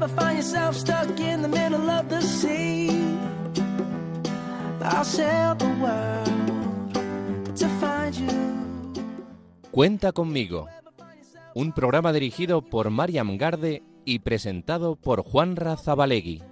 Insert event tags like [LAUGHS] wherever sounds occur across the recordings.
ever find yourself stuck in the middle of the sea, I'll sail the world to find you. Cuenta conmigo. Un programa dirigido por Mariam Garde y presentado por Juan Razabalegui.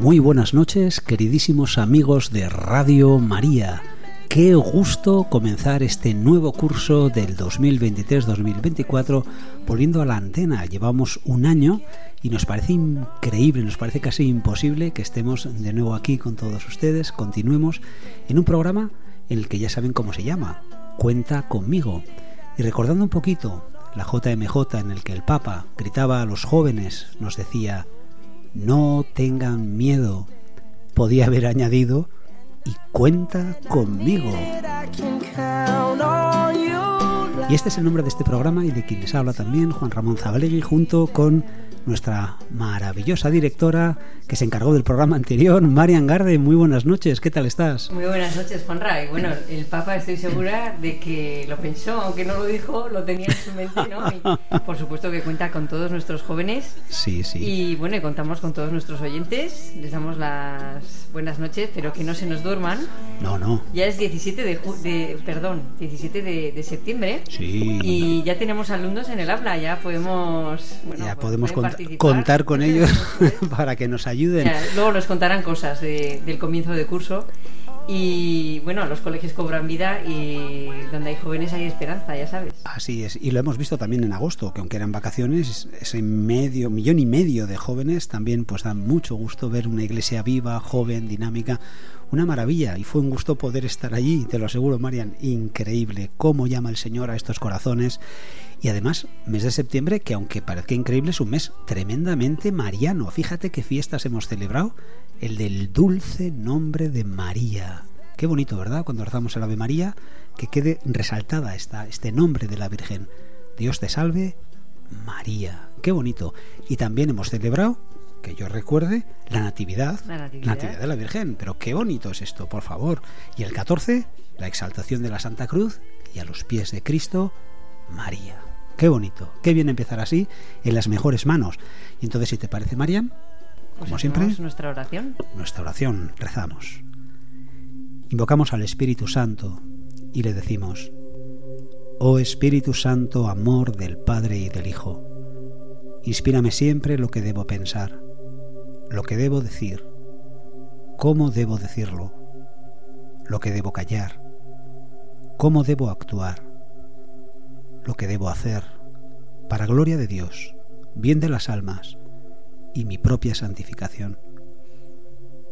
Muy buenas noches, queridísimos amigos de Radio María. Qué gusto comenzar este nuevo curso del 2023-2024 volviendo a la antena. Llevamos un año y nos parece increíble, nos parece casi imposible que estemos de nuevo aquí con todos ustedes. Continuemos en un programa en el que ya saben cómo se llama, Cuenta conmigo. Y recordando un poquito la JMJ en el que el Papa gritaba a los jóvenes, nos decía, no tengan miedo. Podía haber añadido y cuenta conmigo. Y este es el nombre de este programa y de quien les habla también Juan Ramón Zabalegui junto con nuestra maravillosa directora que se encargó del programa anterior, Marian Garde. Muy buenas noches, ¿qué tal estás? Muy buenas noches, Juanra. Y bueno, el Papa estoy segura de que lo pensó, aunque no lo dijo, lo tenía en su mente, ¿no? Y por supuesto que cuenta con todos nuestros jóvenes. Sí, sí. Y bueno, y contamos con todos nuestros oyentes. Les damos las buenas noches, pero que no se nos duerman. No, no. Ya es 17 de, ju- de perdón, 17 de, de septiembre. Sí. Y ya tenemos alumnos en el aula, ya podemos. bueno, ya pues, podemos pueden cont- participar. contar con ellos [LAUGHS] para que nos ayuden. Ya, luego nos contarán cosas de- del comienzo de curso. Y bueno, los colegios cobran vida y donde hay jóvenes hay esperanza, ya sabes. Así es, y lo hemos visto también en agosto, que aunque eran vacaciones, ese medio, millón y medio de jóvenes también pues da mucho gusto ver una iglesia viva, joven, dinámica, una maravilla, y fue un gusto poder estar allí, te lo aseguro, Marian, increíble, cómo llama el Señor a estos corazones, y además, mes de septiembre, que aunque parezca increíble, es un mes tremendamente mariano, fíjate qué fiestas hemos celebrado, el del dulce nombre de María. Qué bonito, ¿verdad? Cuando rezamos el Ave María, que quede resaltada esta, este nombre de la Virgen. Dios te salve, María. Qué bonito. Y también hemos celebrado, que yo recuerde, la Natividad. La Natividad. de la Virgen. Pero qué bonito es esto, por favor. Y el 14, la exaltación de la Santa Cruz y a los pies de Cristo, María. Qué bonito. Qué bien empezar así, en las mejores manos. Y entonces, si te parece, Marian, Pues como siempre, hacemos nuestra oración. nuestra oración, rezamos. Invocamos al Espíritu Santo y le decimos, Oh Espíritu Santo, amor del Padre y del Hijo, inspírame siempre lo que debo pensar, lo que debo decir, cómo debo decirlo, lo que debo callar, cómo debo actuar, lo que debo hacer, para gloria de Dios, bien de las almas y mi propia santificación.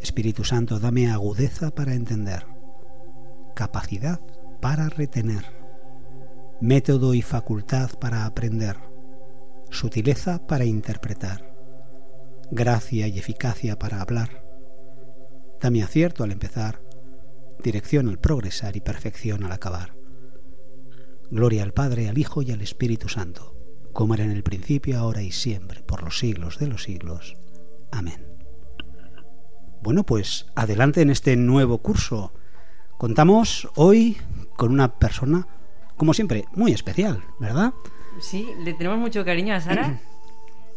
Espíritu Santo, dame agudeza para entender, capacidad para retener, método y facultad para aprender, sutileza para interpretar, gracia y eficacia para hablar. Dame acierto al empezar, dirección al progresar y perfección al acabar. Gloria al Padre, al Hijo y al Espíritu Santo, como era en el principio, ahora y siempre, por los siglos de los siglos. Amén. Bueno, pues adelante en este nuevo curso. Contamos hoy con una persona, como siempre, muy especial, ¿verdad? Sí, le tenemos mucho cariño a Sara, [CLEARS THROAT]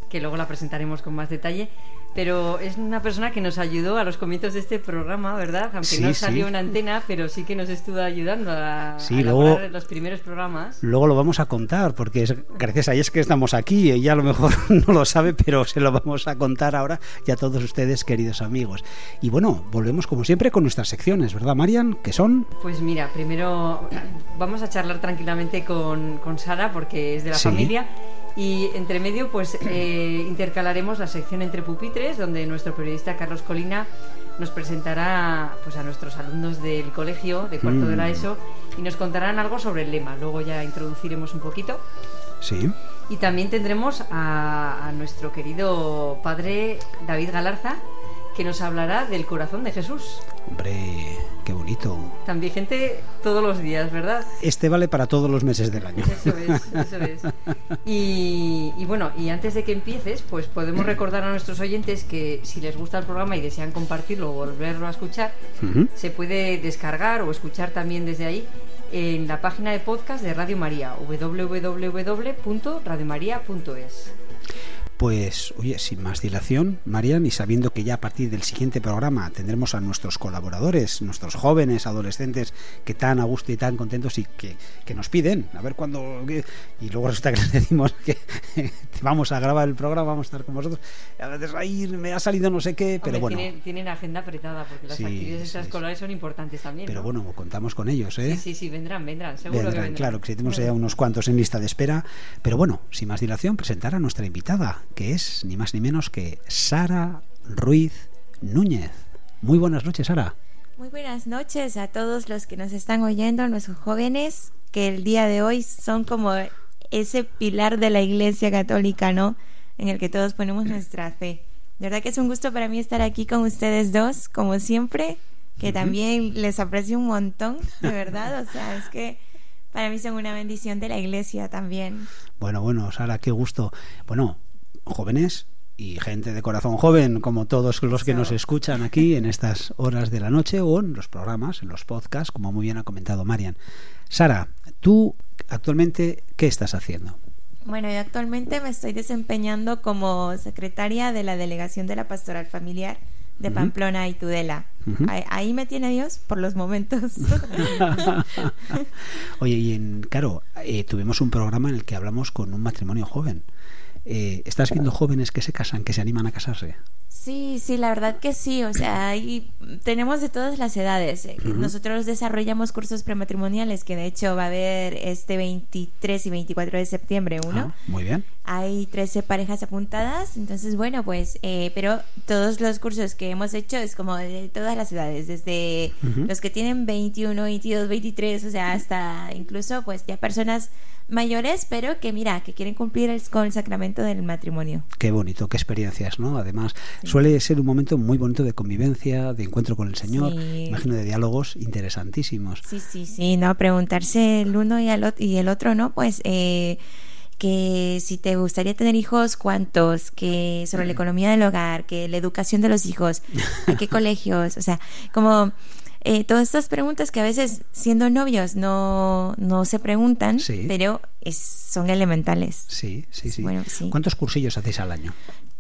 que luego la presentaremos con más detalle. Pero es una persona que nos ayudó a los comienzos de este programa, ¿verdad? Aunque Sí, no sí. salió en antena, pero sí que nos estuvo ayudando a, Sí, a luego- los primeros programas. Luego lo vamos a contar, porque es gracias a ella es que estamos aquí. Ella a lo mejor [LAUGHS] no lo sabe, pero se lo vamos a contar ahora y a todos ustedes, queridos amigos. Y bueno, volvemos como siempre con nuestras secciones, ¿verdad, Marian? Que son... Pues mira, primero vamos a charlar tranquilamente con, con Sara porque es de la Sí. familia y entre medio pues eh, intercalaremos la sección entre pupitres donde nuestro periodista Carlos Colina nos presentará pues a nuestros alumnos del colegio de cuarto de la Mm. ESO y nos contarán algo sobre el lema. Luego ya introduciremos un poquito. Sí. Y también tendremos a, a nuestro querido padre David Galarza, que nos hablará del corazón de Jesús. Hombre, qué bonito. También gente todos los días, ¿verdad? Este vale para todos los meses del año. Eso es, eso es. [LAUGHS] Y, y bueno, y antes de que empieces, pues podemos recordar a nuestros oyentes que si les gusta el programa y desean compartirlo o volverlo a escuchar, Ujú. se puede descargar o escuchar también desde ahí en la página de podcast de Radio María, www.radiomaria.es. Pues, oye, sin más dilación, Marian, y sabiendo que ya a partir del siguiente programa tendremos a nuestros colaboradores, nuestros jóvenes, adolescentes, que tan a gusto y tan contentos y que, que nos piden, a ver cuándo... Y luego resulta que [LAUGHS] les decimos que vamos a grabar el programa, vamos a estar con vosotros. A veces, ay, me ha salido no sé qué, pero Hombre, bueno. tienen, tienen agenda apretada porque las Sí, actividades sí, extraescolares son importantes también. Pero ¿no? bueno, contamos con ellos, ¿eh? Sí, sí, sí, vendrán, vendrán, seguro que Vendrán, vendrán. claro, que tenemos ya unos cuantos en lista de espera. Pero bueno, sin más dilación, presentar a nuestra invitada, que es ni más ni menos que Sara Ruiz Núñez. Muy buenas noches, Sara. Muy buenas noches a todos los que nos están oyendo, nuestros jóvenes, que el día de hoy son como ese pilar de la Iglesia Católica, ¿no? En el que todos ponemos [CLEARS THROAT] nuestra fe. De verdad que es un gusto para mí estar aquí con ustedes dos, como siempre, que también les aprecio un montón, de verdad. O sea, es que para mí son una bendición de la Iglesia también. Bueno, bueno, Sara, qué gusto. Bueno, jóvenes y gente de corazón joven, como todos los que nos escuchan aquí en estas horas de la noche o en los programas, en los podcasts, como muy bien ha comentado Marian. Sara, tú actualmente, ¿qué estás haciendo? Bueno, yo actualmente me estoy desempeñando como secretaria de la Delegación de la Pastoral Familiar de. Pamplona y Tudela. Ahí, ahí me tiene Dios por los momentos. [LAUGHS] Oye, y en, claro, eh, tuvimos un programa en el que hablamos con un matrimonio joven. Eh, ¿Estás viendo jóvenes que se casan, que se animan a casarse? Sí, sí, la verdad que sí. O sea, ahí tenemos de todas las edades. Eh. Nosotros desarrollamos cursos prematrimoniales que de hecho va a haber este 23 y 24 de septiembre uno. Ah, muy bien. Hay 13 parejas apuntadas, entonces bueno, pues, eh, pero todos los cursos que hemos hecho es como de todas las edades, desde los que tienen 21, 22, 23, o sea, hasta incluso pues ya personas mayores, pero que mira, que quieren cumplir el- con el sacramento del matrimonio. Qué bonito, qué experiencias, ¿no? Además, suele ser un momento muy bonito de convivencia, de encuentro con el Señor, Sí. imagino de diálogos interesantísimos. Sí, sí, sí, no, preguntarse el uno y el otro, y el otro, ¿no? Pues eh, que si te gustaría tener hijos, cuántos, que sobre la economía del hogar, que la educación de los hijos, a qué [LAUGHS] colegios, o sea, como eh, todas estas preguntas que a veces siendo novios no, no se preguntan, Sí. pero es- son elementales. Sí, sí, sí. Bueno, sí. ¿Cuántos cursillos hacéis al año?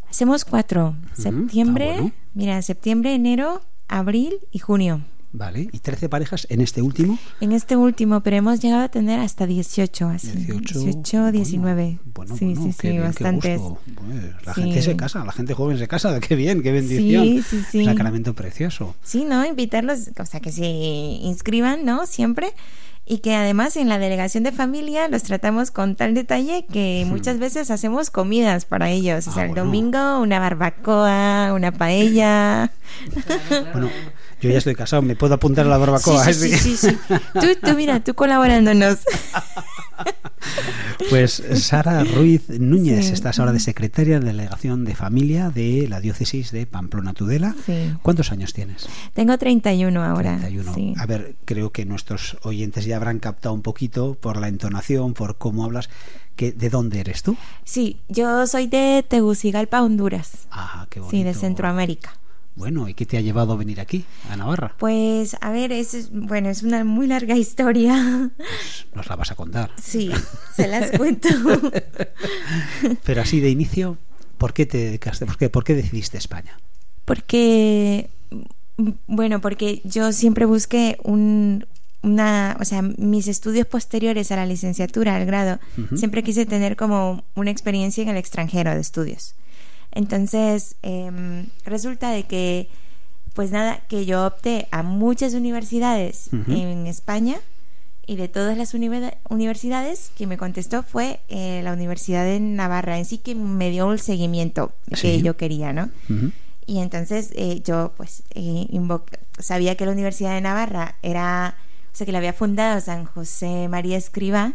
Hacemos cuatro, septiembre, ah, bueno. mira, septiembre, enero, abril y junio. Vale, y 13 parejas en este último. En este último, pero hemos llegado a tener hasta 18, así. 18, 18, 19. Bueno, sí, bueno, sí, sí, bien, bastantes. Pues, la Sí. gente se casa, la gente joven se casa, [LAUGHS] qué bien, qué bendición. Sí, sí, sí. Sacramento precioso. Sí, ¿no? Invitarlos, o sea, que se inscriban, ¿no? Siempre. Y que además en la delegación de familia los tratamos con tal detalle que muchas veces hacemos comidas para ellos. O Ah, sea, el bueno. domingo una barbacoa, una paella. [LAUGHS] Bueno, yo ya estoy casado, me puedo apuntar a la barbacoa. Sí, sí, sí, sí, [LAUGHS] sí. Tú, tú, mira, tú colaborándonos. [LAUGHS] [LAUGHS] Pues Sara Ruiz Núñez, Sí. estás ahora de secretaria de delegación de familia de la diócesis de Pamplona Tudela. Sí. ¿Cuántos años tienes? Tengo 31 ahora. 31. sí. A ver, creo que nuestros oyentes ya habrán captado un poquito por la entonación, por cómo hablas, que ¿de dónde eres tú? Sí, yo soy de Tegucigalpa, Honduras. Ah, qué bonito. Sí, de Centroamérica. Bueno, ¿y qué te ha llevado a venir aquí, a Navarra? Pues, a ver, es, bueno, es una muy larga historia. Pues nos la vas a contar. Sí, se las cuento. [LAUGHS] Pero así de inicio, ¿por qué te dedicaste? ¿Por qué, por qué decidiste España? Porque, bueno, porque yo siempre busqué un, una, o sea, mis estudios posteriores a la licenciatura, al grado, siempre quise tener como una experiencia en el extranjero de estudios. Entonces, em, resulta de que, pues nada, que yo opté a muchas universidades en España y de todas las univer- universidades que me contestó fue eh, la Universidad de Navarra en sí que me dio el seguimiento Sí. que yo quería, ¿no? Y entonces eh, yo pues eh, sabía que la Universidad de Navarra era, o sea, que la había fundado San José María Escriba.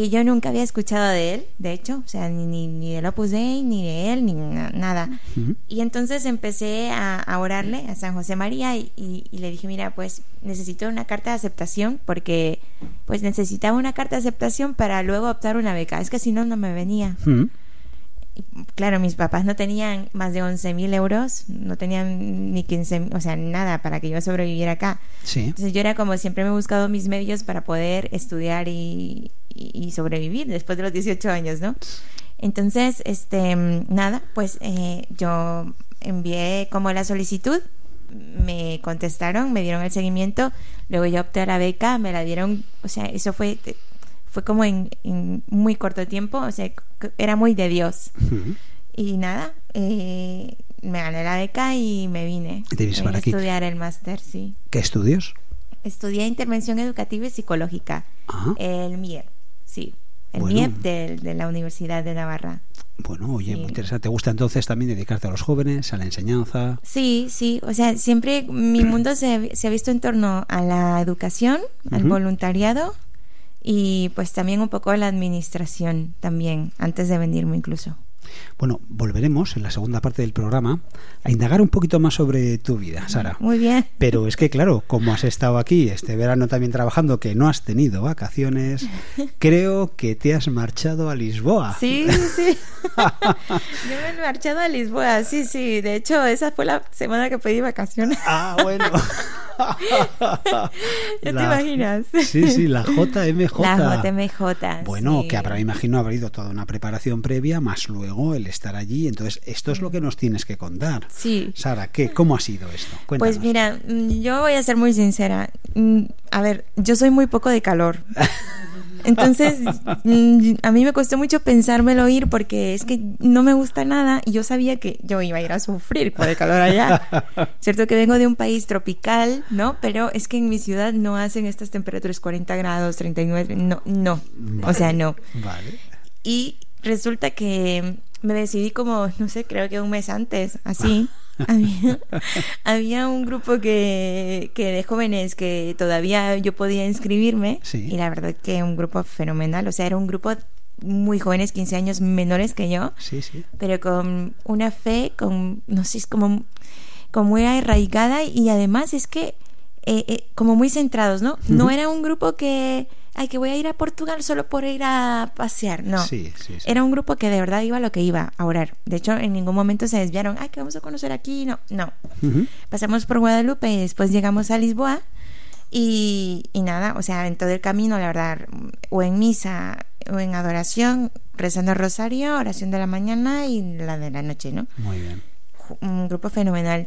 Que yo nunca había escuchado de él, de hecho, o sea, ni, ni, ni del Opus Dei, ni de él, ni na- nada. Ujú. Y entonces empecé a, a orarle a San José María y, y- y le dije, mira, pues necesito una carta de aceptación porque pues necesitaba una carta de aceptación para luego optar una beca. Es que si no, no me venía. Mm. Y, claro, mis papás no tenían más de 11 mil euros, no tenían ni 15, o sea, nada para que yo sobreviviera acá. Sí. Entonces yo era como siempre me he buscado mis medios para poder estudiar y, y- y sobrevivir después de los 18 años, ¿no? Entonces, este, nada, pues eh, yo envié como la solicitud, me contestaron, me dieron el seguimiento, luego yo opté a la beca, me la dieron, o sea, eso fue, fue como en, en muy corto tiempo, o sea, era muy de Dios. Y nada, eh, me gané la beca y me vine. Y te viniste Vine para a aquí. estudiar el máster, sí. ¿Qué estudios? Estudié intervención educativa y psicológica. El MIEP, sí. El Bueno. MIEP de, de la Universidad de Navarra. bueno, oye, sí. muy interesante. ¿Te gusta entonces también dedicarte a los jóvenes, a la enseñanza? Sí, sí. O sea, siempre mi [CLEARS THROAT] mundo se, se ha visto en torno a la educación, al voluntariado y pues también un poco a la administración también, antes de venirme incluso. Bueno, volveremos en la segunda parte del programa a indagar un poquito más sobre tu vida, Sara. Muy bien. Pero es que, claro, como has estado aquí este verano también trabajando, que no has tenido vacaciones, [LAUGHS] creo que te has marchado a Lisboa. Sí, sí. [LAUGHS] Yo me he marchado a Lisboa, sí, sí. De hecho, esa fue la semana que pedí vacaciones. Ah, bueno. [LAUGHS] [LAUGHS] ¿Ya te La- imaginas? Sí, sí, la JMJ. La JMJ. Bueno, sí. que habrá, me imagino, habrá ido toda una preparación previa, más luego el estar allí. Entonces, esto es lo que nos tienes que contar. Sí. Sara, ¿qué, ¿cómo ha sido esto? Cuéntanos. Pues mira, mm, yo voy a ser muy sincera. Mm, A ver, yo soy muy poco de calor. [LAUGHS] Entonces, mm, a mí me costó mucho pensármelo ir porque es que no me gusta nada y yo sabía que yo iba a ir a sufrir por el calor allá. [LAUGHS] Cierto que vengo de un país tropical, ¿no? Pero es que en mi ciudad no hacen estas temperaturas 40 grados, 39, no, no. O sea, no. Vale. Y resulta que me decidí como, no sé, creo que un mes antes, así. [LAUGHS] había, había un grupo que, que de jóvenes que todavía yo podía inscribirme. Sí. Y la verdad que un grupo fenomenal. O sea, era un grupo muy jóvenes, 15 años menores que yo, Sí, sí. pero con una fe, con, no sé, es como, como muy arraigada y además es que eh, eh, como muy centrados, ¿no? No era un grupo que, ay, que voy a ir a Portugal solo por ir a pasear, no. Sí, sí, sí. Era un grupo que de verdad iba a lo que iba, a orar. De hecho, en ningún momento se desviaron, ay, que vamos a conocer aquí, no, no. Pasamos por Guadalupe y después llegamos a Lisboa y, y nada, o sea, en todo el camino, la verdad, o en misa o en adoración, rezando el rosario, oración de la mañana y la de la noche, ¿no? Muy bien. Un grupo fenomenal.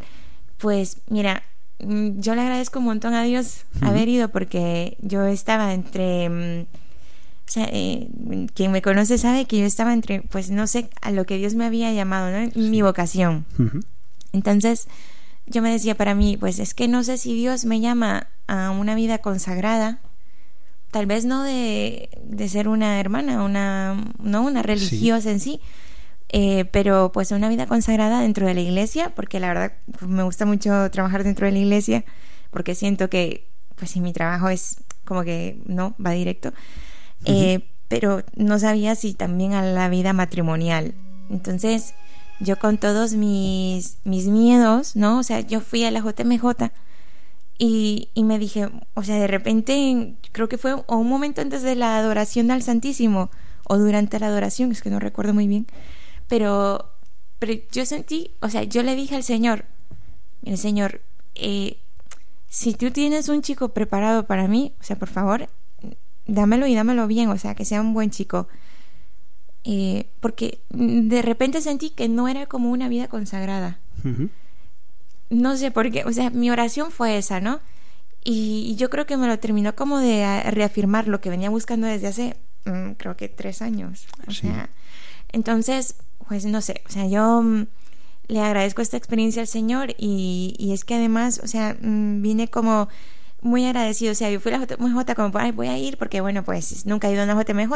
Pues mira, mm, yo le agradezco un montón a Dios haber ido porque yo estaba entre... mm, O sea, eh, quien me conoce sabe que yo estaba entre, pues no sé, a lo que Dios me había llamado, ¿no? Mi vocación. Entonces, yo me decía para mí, pues es que no sé si Dios me llama a una vida consagrada, tal vez no de, de ser una hermana, una, no una religiosa en sí, eh, pero pues una vida consagrada dentro de la iglesia, porque la verdad pues, me gusta mucho trabajar dentro de la iglesia, porque siento que, pues si mi trabajo es como que no, va directo, eh, pero no sabía si también a la vida matrimonial. Entonces, yo con todos mis, mis miedos, ¿no? O sea, yo fui a la JMJ y, y me dije, o sea, de repente, creo que fue o un momento antes de la adoración al Santísimo o durante la adoración, es que no recuerdo muy bien, pero, pero yo sentí, o sea, yo le dije al Señor, el Señor, eh, si tú tienes un chico preparado para mí, o sea, por favor, dámelo y dámelo bien, o sea, que sea un buen chico. Eh, porque de repente sentí que no era como una vida consagrada. No sé por qué, o sea, mi oración fue esa, ¿no? Y, y yo creo que me lo terminó como de reafirmar lo que venía buscando desde hace, mm, creo que tres años. O Sí. sea, entonces, pues no sé, o sea, yo mm, le agradezco esta experiencia al Señor y, y es que además, o sea, mm, vine como muy agradecido, o sea, yo fui a la JMJ como, ay, voy a ir porque, bueno, pues nunca he ido a una JMJ,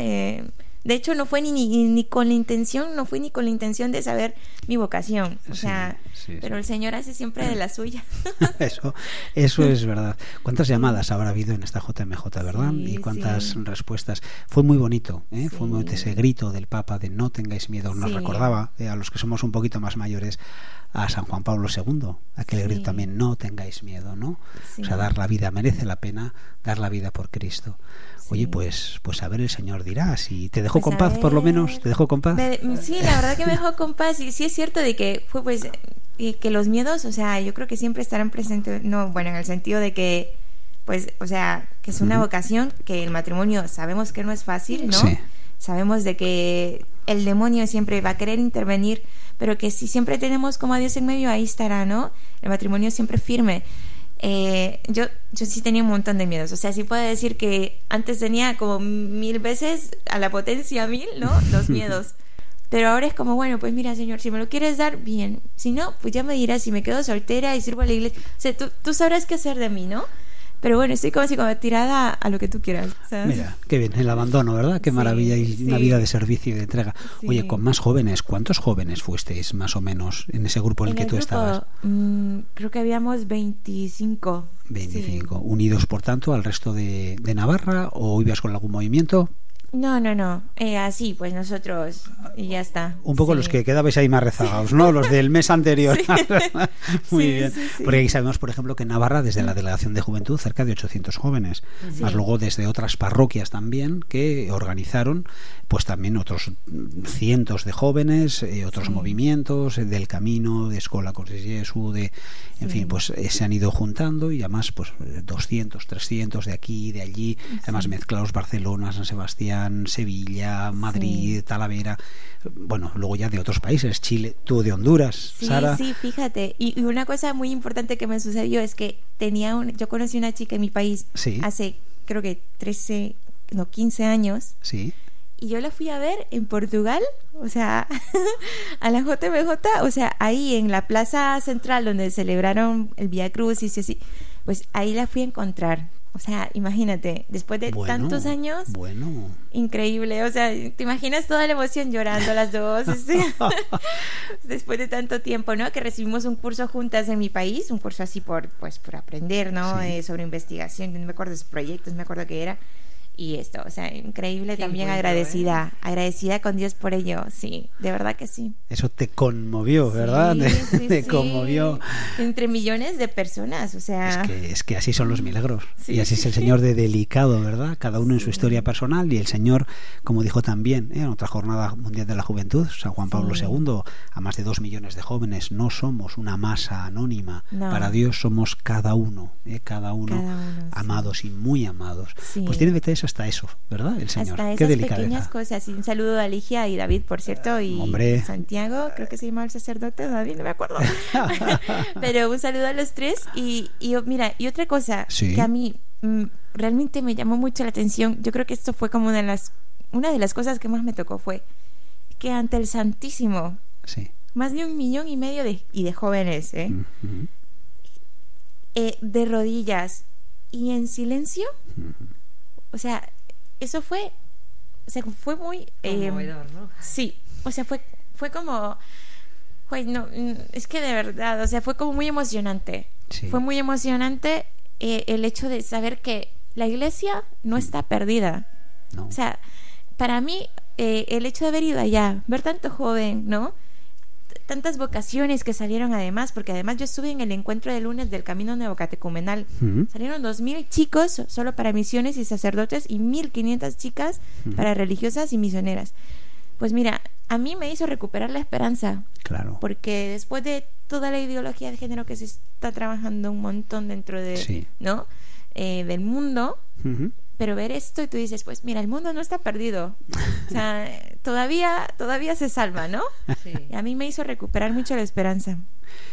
eh, De hecho, no fue ni, ni, ni con la intención, no fue ni con la intención de saber mi vocación. O Sí, sea, sí, pero sí. el Señor hace siempre de la suya. [LAUGHS] Eso, eso es verdad. ¿Cuántas llamadas habrá habido en esta JMJ, verdad? Y cuántas respuestas. Fue muy bonito, ¿eh? fue muy bonito ese grito del Papa de no tengáis miedo. Nos recordaba eh, a los que somos un poquito más mayores a San Juan Pablo II, aquel grito también, no tengáis miedo, ¿no? O sea, dar la vida, merece la pena dar la vida por Cristo. Oye, pues, pues a ver el Señor dirá, si te dejó Pues con paz, por lo menos, te dejó con paz. Me- sí, la verdad que me dejó con paz. Y sí es cierto de que fue pues y que los miedos, o sea, yo creo que siempre estarán presentes. No, bueno, en el sentido de que, pues, o sea, que es una vocación, que el matrimonio sabemos que no es fácil, ¿no? Sí. Sabemos de que el demonio siempre va a querer intervenir, pero que si siempre tenemos como a Dios en medio, ahí estará, ¿no? El matrimonio siempre firme. Eh, yo, yo sí tenía un montón de miedos. O sea, sí puedo decir que antes tenía como mil veces a la potencia mil, ¿no? Los [LAUGHS] miedos. Pero ahora es como, bueno, pues mira, Señor, si me lo quieres dar, bien. Si no, pues ya me dirás si me quedo soltera y sirvo a la iglesia. O sea, tú, tú sabrás qué hacer de mí, ¿no? Pero bueno, estoy como así como tirada a lo que tú quieras. ¿sabes? Mira, qué bien, el abandono, ¿verdad? Qué Sí, maravilla y una vida de servicio y de entrega. Sí. Oye, con más jóvenes, ¿cuántos jóvenes fuisteis más o menos en ese grupo en el que el tú grupo, estabas? mm, creo que habíamos 25. 25. Sí. ¿Unidos, por tanto, al resto de, de Navarra o ibas con algún movimiento? No, no, no. Eh, así, pues nosotros y ya está. Un poco Sí. los que quedabais ahí más rezagados, ¿no? Los del mes anterior. [LAUGHS] [LAUGHS] Muy Sí, bien. Porque aquí sabemos, por ejemplo, que en Navarra, desde la Delegación de Juventud, cerca de 800 jóvenes. Más luego desde otras parroquias también que organizaron, pues también otros cientos de jóvenes, eh, otros movimientos, eh, del camino, de Escola Corses Jesu, de. En fin, pues eh, se han ido juntando y además, pues eh, 200, 300 de aquí, de allí, además mezclados Barcelona, San Sebastián, Sevilla, Madrid, Sí. Talavera, bueno, luego ya de otros países, Chile, tú de Honduras, Sí, Sara. sí, fíjate. Y, y una cosa muy importante que me sucedió es que tenía un, yo conocí una chica en mi país Sí. hace creo que 13, no, 15 años. Sí. Y yo la fui a ver en Portugal, o sea, [LAUGHS] a la JMJ, o sea, ahí en la plaza central donde celebraron el Via Cruz y así, pues ahí la fui a encontrar. O sea, imagínate, después de Bueno, tantos años, Bueno. increíble. O sea, te imaginas toda la emoción llorando las dos. [LAUGHS] [LAUGHS] después de tanto tiempo, ¿no? Que recibimos un curso juntas en mi país, un curso así por, pues, por aprender, ¿no? Sí. Eh, sobre investigación, no me acuerdo de proyectos, me acuerdo que era. Y esto, o sea, increíble, Qué también encuentro, agradecida, agradecida con Dios por ello, sí, de verdad que sí. Eso te conmovió, ¿verdad? Sí, te [LAUGHS] sí, te sí. conmovió. Entre millones de personas, o sea. Es que, es que así son los milagros. Sí, y así es el. [LAUGHS] Señor de delicado, ¿verdad? Cada uno en su historia personal. Y el Señor, como dijo también ¿eh? en otra jornada mundial de la juventud, San Juan Pablo. II, a más de dos millones de jóvenes, no somos una masa anónima. No. Para Dios somos cada uno, ¿eh? cada uno, Cada uno, sí. amados y muy amados. Sí. Pues tiene hasta eso, ¿verdad? El Señor. Hasta Qué esas delicadeza. pequeñas cosas. Y un saludo a Ligia y David, por cierto, y Hombre. Santiago, creo que se llamaba el sacerdote, David, no me acuerdo. [LAUGHS] Pero un saludo a los tres. Y, y mira, y otra cosa Sí. que a mí mm, realmente me llamó mucho la atención, yo creo que esto fue como una de las, una de las cosas que más me tocó fue que ante el Santísimo, Sí. más de un millón y medio de, y de jóvenes, ¿eh? Eh, de rodillas y en silencio. O sea, eso fue, o sea, fue muy... eh, Conmovedor, ¿no? Sí, o sea, fue, fue como, no, mm, es que de verdad, o sea, fue como muy emocionante. Sí. Fue muy emocionante eh, el hecho de saber que la iglesia no está perdida. No. O sea, para mí, eh, el hecho de haber ido allá, ver tanto joven, ¿no? Tantas vocaciones que salieron además, porque además yo estuve en el encuentro de lunes del Camino Neocatecumenal. Ujú. Salieron 2.000 chicos solo para misiones y sacerdotes y 1.500 chicas para religiosas y misioneras. Pues mira, a mí me hizo recuperar la esperanza, Claro. porque después de toda la ideología de género que se está trabajando un montón dentro de, Sí. ¿no? Eh, del mundo. Pero ver esto y tú dices, pues mira, el mundo no está perdido. O sea, [LAUGHS] todavía, todavía se salva, ¿no? Sí. Y a mí me hizo recuperar mucho la esperanza.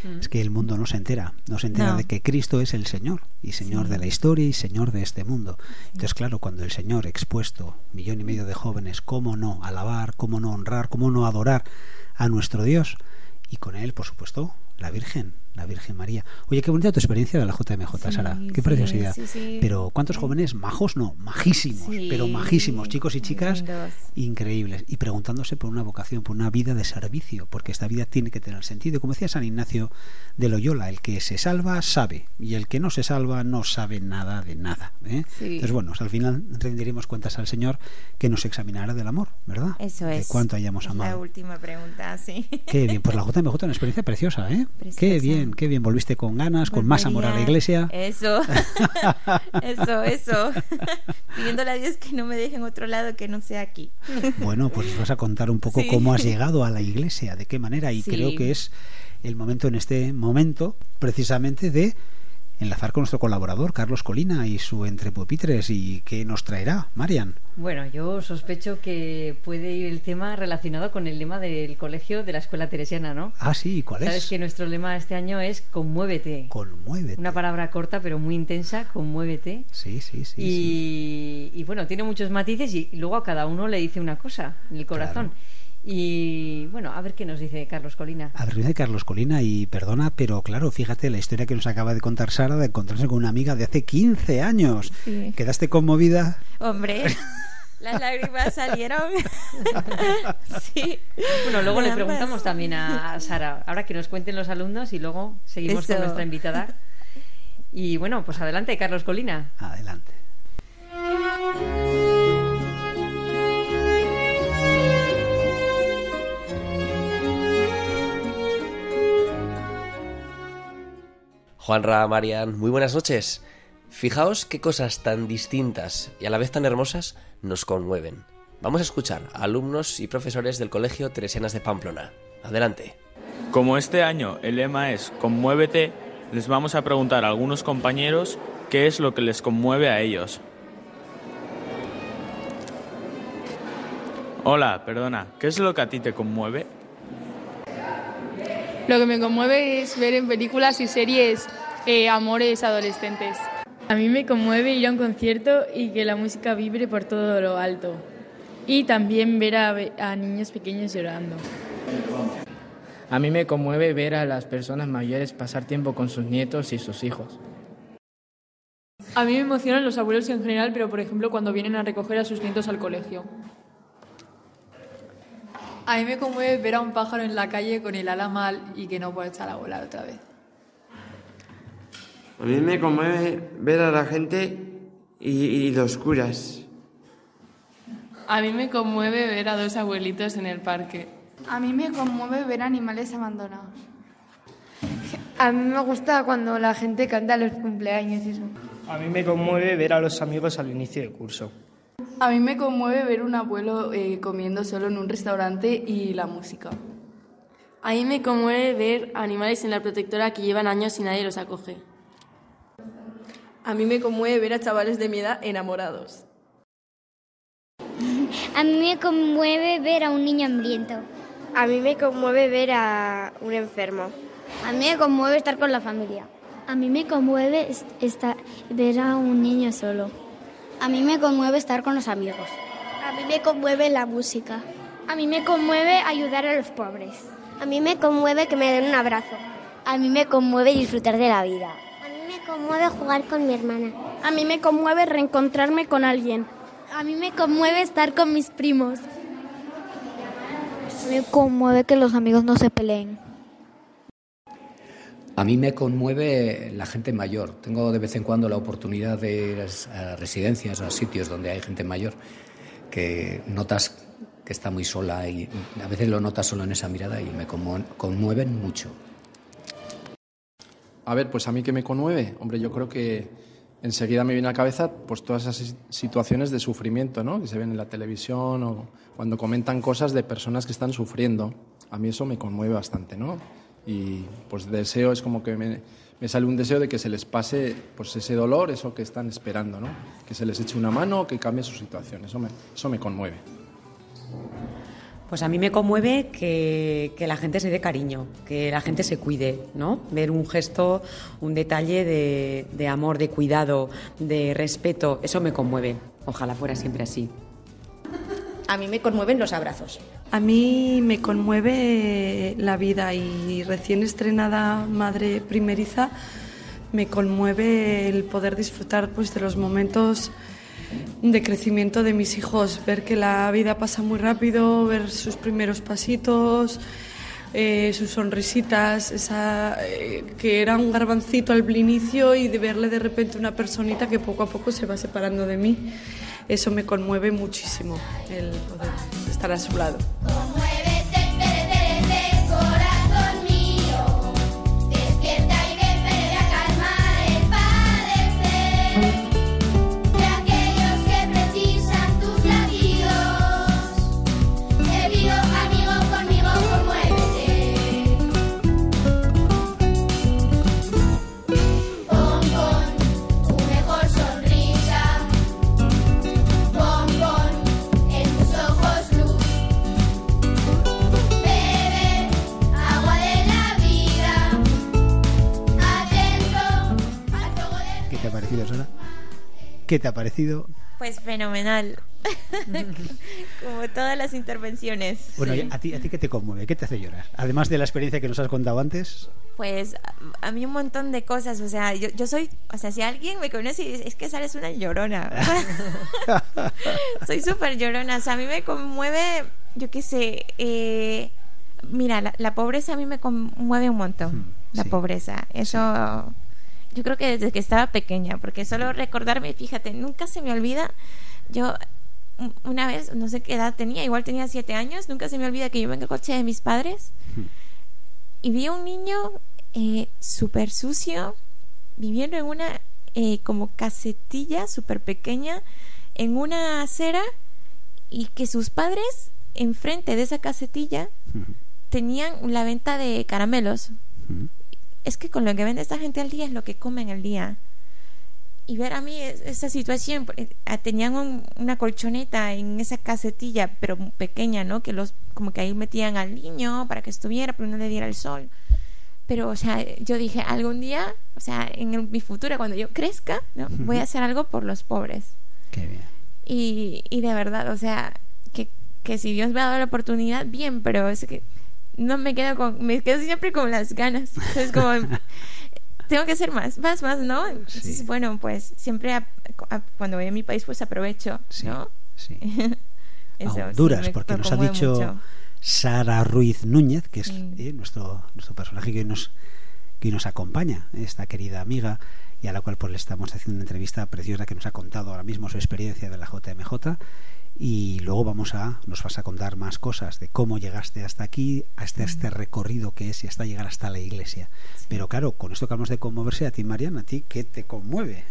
Mm. Es que el mundo no se entera, no se entera No. de que Cristo es el Señor, y Señor Sí. de la historia y Señor de este mundo. Entonces, claro, cuando el Señor expuesto, millón y medio de jóvenes, cómo no alabar, cómo no honrar, cómo no adorar a nuestro Dios, y con él, por supuesto, la Virgen, la Virgen María. Oye, qué bonita tu experiencia de la JMJ, Sí, Sara. Qué sí, preciosidad. sí. Pero ¿cuántos jóvenes majos? No, majísimos, pero majísimos, chicos y chicas lindos. increíbles. Y preguntándose por una vocación, por una vida de servicio, porque esta vida tiene que tener sentido. Como decía San Ignacio de Loyola, el que se salva sabe, y el que no se salva no sabe nada de nada. ¿eh? Entonces, bueno, al final rendiremos cuentas al Señor que nos examinará del amor, ¿verdad? Eso De es. cuánto hayamos Es La amado. última pregunta, sí. Qué bien, pues la JMJ una experiencia preciosa, ¿eh? [LAUGHS] Qué Preciosa. Bien, qué bien. Volviste con ganas, con más amor a la iglesia. Eso, [LAUGHS] eso, eso. [LAUGHS] Pidiéndole a Dios que no me deje en otro lado que no sea aquí. Bueno, pues nos vas a contar un poco Sí. cómo has llegado a la iglesia, de qué manera, y Sí. creo que es el momento en este momento, precisamente, de enlazar con nuestro colaborador, Carlos Colina, y su Entre Pupitres, y qué nos traerá, Marian. Bueno, yo sospecho que puede ir el tema relacionado con el lema del colegio de la escuela teresiana, ¿no? Ah, sí, ¿cuál Sabes es? que nuestro lema este año es conmuévete. Conmuévete. Una palabra corta pero muy intensa, conmuévete. Sí, sí, sí. sí. y, y bueno, tiene muchos matices y luego a cada uno le dice una cosa en el corazón. Claro. Y bueno, a ver qué nos dice Carlos Colina. A ver, dice Carlos Colina, y perdona, pero claro, fíjate la historia que nos acaba de contar Sara de encontrarse con una amiga de hace 15 años. Sí. ¿Quedaste conmovida? Hombre, [LAUGHS] las lágrimas salieron. [LAUGHS] sí. Bueno, luego le preguntamos también a Sara, ahora que nos cuenten los alumnos y luego seguimos Eso. con nuestra invitada. Y bueno, pues adelante, Carlos Colina. Adelante. Juanra, Marian, muy buenas noches. Fijaos qué cosas tan distintas y a la vez tan hermosas nos conmueven. Vamos a escuchar a alumnos y profesores del Colegio Teresianas de Pamplona. Adelante. Como este año el lema es Conmuévete, les vamos a preguntar a algunos compañeros qué es lo que les conmueve a ellos. Hola, perdona, ¿qué es lo que a ti te conmueve? Lo que me conmueve es ver en películas y series eh, amores adolescentes. A mí me conmueve ir a un concierto y que la música vibre por todo lo alto. Y también ver a, a niños pequeños llorando. A mí me conmueve ver a las personas mayores pasar tiempo con sus nietos y sus hijos. A mí me emocionan los abuelos en general, pero por ejemplo cuando vienen a recoger a sus nietos al colegio. A mí me conmueve ver a un pájaro en la calle con el ala mal y que no puede echar a volar otra vez. A mí me conmueve ver a la gente y, y los curas. A mí me conmueve ver a dos abuelitos en el parque. A mí me conmueve ver animales abandonados. A mí me gusta cuando la gente canta los cumpleaños y eso. A mí me conmueve ver a los amigos al inicio del curso. A mí me conmueve ver un abuelo eh, comiendo solo en un restaurante y la música. A mí me conmueve ver animales en la protectora que llevan años y nadie los acoge. A mí me conmueve ver a chavales de mi edad enamorados. [LAUGHS] A mí me conmueve ver a un niño hambriento. A mí me conmueve ver a un enfermo. A mí me conmueve estar con la familia. A mí me conmueve estar, ver a un niño solo. A mí me conmueve estar con los amigos. A mí me conmueve la música. A mí me conmueve ayudar a los pobres. A mí me conmueve que me den un abrazo. A mí me conmueve disfrutar de la vida. A mí me conmueve jugar con mi hermana. A mí me conmueve reencontrarme con alguien. A mí me conmueve estar con mis primos. Me conmueve que los amigos no se peleen. A mí me conmueve la gente mayor. Tengo de vez en cuando la oportunidad de ir a residencias a sitios donde hay gente mayor que notas que está muy sola y a veces lo notas solo en esa mirada y me conmueven mucho. A ver, pues a mí que me conmueve, hombre, yo creo que enseguida me viene a la cabeza pues todas esas situaciones de sufrimiento, ¿no? Que se ven en la televisión o cuando comentan cosas de personas que están sufriendo. A mí eso me conmueve bastante, ¿no? Y pues deseo, es como que me, me, sale un deseo de que se les pase pues ese dolor, eso que están esperando, ¿no? Que se les eche una mano, que cambie su situación, eso me, eso me conmueve. Pues a mí me conmueve que, que, la gente se dé cariño, que la gente se cuide, ¿no? Ver un gesto, un detalle de, de amor, de cuidado, de respeto, eso me conmueve. Ojalá fuera siempre así. A mí me conmueven los abrazos. A mí me conmueve la vida y recién estrenada madre primeriza me conmueve el poder disfrutar pues de los momentos de crecimiento de mis hijos, ver que la vida pasa muy rápido, ver sus primeros pasitos, eh, sus sonrisitas, esa, eh, que era un garbancito al inicio y de verle de repente una personita que poco a poco se va separando de mí. Eso me conmueve muchísimo, el poder estar a su lado. ¿Qué te ha parecido? Pues fenomenal. [LAUGHS] Como todas las intervenciones. Bueno, ¿a ti, ¿a ti qué te conmueve? ¿Qué te hace llorar? Además de la experiencia que nos has contado antes. Pues a mí un montón de cosas. O sea, yo, yo soy, o sea, si alguien me conoce y dice, es que sales una llorona. [LAUGHS] [LAUGHS] soy súper llorona. O sea, a mí me conmueve, yo qué sé, eh, mira, la, pobreza a mí me conmueve un montón. Hmm, la pobreza. Eso yo creo que desde que estaba pequeña, porque solo recordarme, fíjate, nunca se me olvida, yo una vez, no sé qué edad tenía, igual tenía siete años, nunca se me olvida que yo vengo en el coche de mis padres y vi a un niño eh, súper sucio viviendo en una eh, como casetilla súper pequeña en una acera y que sus padres enfrente de esa casetilla tenían la venta de caramelos es que con lo que vende esta gente al día es lo que comen al día. Y ver a mí esa situación, eh, tenían una colchoneta en esa casetilla, pero pequeña, ¿no? Que los, como que ahí metían al niño para que estuviera, pero no le diera el sol. Pero, o sea, yo dije, algún día, o sea, en mi futuro, cuando yo crezca, ¿no? voy a hacer algo por los pobres. Qué bien. Y, y de verdad, o sea, que, que si Dios me ha dado la oportunidad, bien, pero es que no me quedo con, me quedo siempre con las ganas. Es como, [LAUGHS] tengo que hacer más, más, más, ¿no? Entonces, bueno, pues siempre cuando voy a mi país, pues aprovecho, ¿no? Sí. [LAUGHS] Honduras, porque nos ha dicho Sara Ruiz Núñez, que es eh, nuestro, nuestro personaje que nos, que nos acompaña, esta querida amiga, y a la cual pues le estamos haciendo una entrevista preciosa que nos ha contado ahora mismo su experiencia de la JMJ y luego vamos a nos vas a contar más cosas de cómo llegaste hasta aquí hasta este recorrido que es y hasta llegar hasta la iglesia pero claro con esto que hablamos de conmoverse a ti Mariana a ti qué te conmueve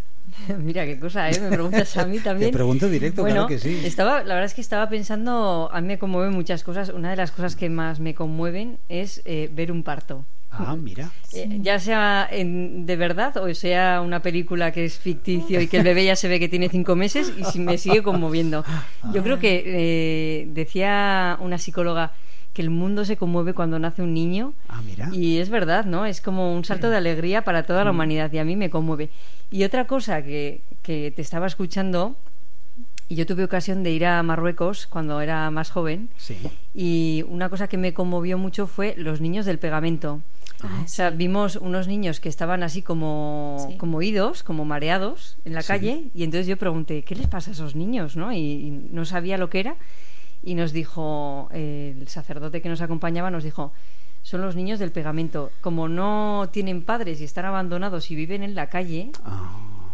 [LAUGHS] Mira qué cosa, ¿eh? Me preguntas a mí [LAUGHS] también. Te pregunto directo, claro que sí. Estaba, la verdad es que estaba pensando, a mí me conmueven muchas cosas. Una de las cosas que más me conmueven es eh, ver un parto. Ah, mira. Eh, ya sea en, de verdad o sea una película que es ficticio y que el bebé ya se ve que tiene cinco meses y si me sigue conmoviendo. Yo creo que eh, decía una psicóloga que el mundo se conmueve cuando nace un niño. Ah, mira. Y es verdad, ¿no? Es como un salto de alegría para toda la mm. humanidad y a mí me conmueve. Y otra cosa que, que te estaba escuchando y yo tuve ocasión de ir a Marruecos cuando era más joven. Sí. Y una cosa que me conmovió mucho fue los niños del pegamento. Ah, o sea, vimos unos niños que estaban así como, como idos, como mareados en la calle, y entonces yo pregunté, ¿qué les pasa a esos niños? ¿no? Y, no sabía lo que era, y nos dijo, el sacerdote que nos acompañaba nos dijo, son los niños del pegamento. Como no tienen padres y están abandonados y viven en la calle, ah,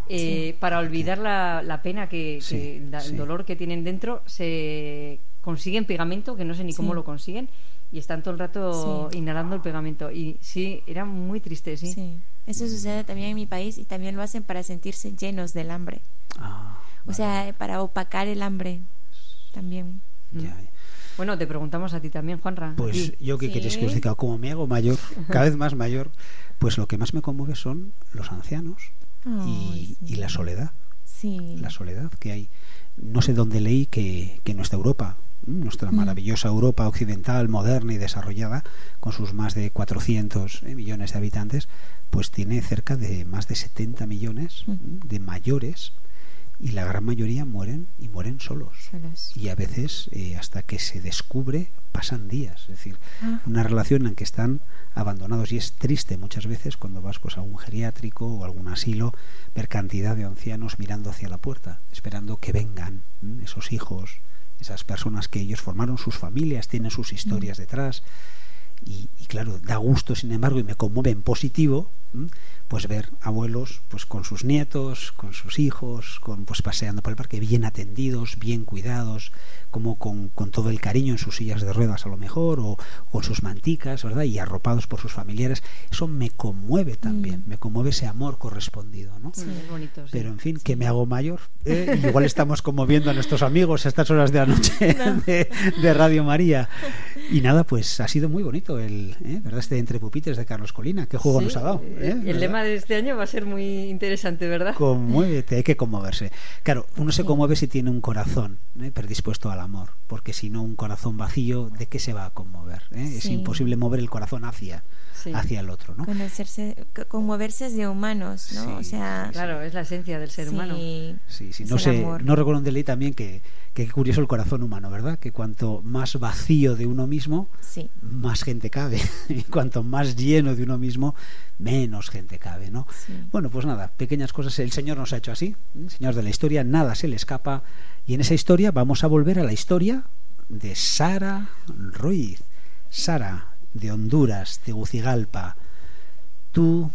eh, para olvidar la, la pena que, el dolor que tienen dentro, se consiguen pegamento, que no sé ni cómo lo consiguen, y están todo el rato inhalando el pegamento. Y sí, era muy triste, sí. Eso sucede también en mi país y también lo hacen para sentirse llenos del hambre. Ah, o sea, para opacar el hambre también. Bueno, te preguntamos a ti también, Juanra. Pues yo que queréis que os diga, como me hago mayor, [LAUGHS] cada vez más mayor, pues lo que más me conmueve son los ancianos y, y, la soledad. Sí. La soledad que hay. No sé dónde leí que, que nuestra Europa, nuestra mm. maravillosa Europa occidental, moderna y desarrollada, con sus más de 400 eh, millones de habitantes, pues tiene cerca de más de 70 millones de mayores y la gran mayoría mueren y mueren solos. Y a veces, eh, hasta que se descubre, pasan días. Es decir, ah. una relación en que están abandonados. Y es triste muchas veces cuando vas pues, a un geriátrico o algún asilo ver cantidad de ancianos mirando hacia la puerta, esperando que vengan esos hijos, esas personas que ellos formaron sus familias, tienen sus historias detrás. Y, y, claro, da gusto, sin embargo, y me conmueve en positivo pues ver abuelos pues con sus nietos, con sus hijos, con pues paseando por el parque, bien atendidos, bien cuidados, como con, con, todo el cariño en sus sillas de ruedas a lo mejor, o con sus manticas, ¿verdad? Y arropados por sus familiares. Eso me conmueve también, mm. me conmueve ese amor correspondido, ¿no? Sí, bonito, Pero en fin, que me hago mayor. ¿eh? [LAUGHS] igual estamos conmoviendo a nuestros amigos a estas horas de la noche [LAUGHS] [LAUGHS] de, Radio María. Y nada, pues ha sido muy bonito el, ¿eh? ¿verdad? Este Entre Pupitres de Carlos Colina. ¿Qué juego nos ha dado? ¿eh? El lema de este año va a ser muy interesante, ¿verdad? Conmuévete, hay que conmoverse. Claro, uno se conmueve si tiene un corazón predispuesto al amor, porque si no, un corazón vacío, ¿de qué se va a conmover? Es imposible mover el corazón hacia, hacia el otro, ¿no? conmoverse es de humanos, ¿no? O sea, claro, es la esencia del ser humano. Sí, sí, no sé, no recuerdo de ley también que Qué curioso el corazón humano, ¿verdad? Que cuanto más vacío de uno mismo, más gente cabe. [LAUGHS] y cuanto más lleno de uno mismo, menos gente cabe, ¿no? Bueno, pues nada, pequeñas cosas. El Señor nos ha hecho así. El Señor de la historia, nada se le escapa. Y en esa historia vamos a volver a la historia de Sara Ruiz. Sara, de Honduras, Tegucigalpa. Tú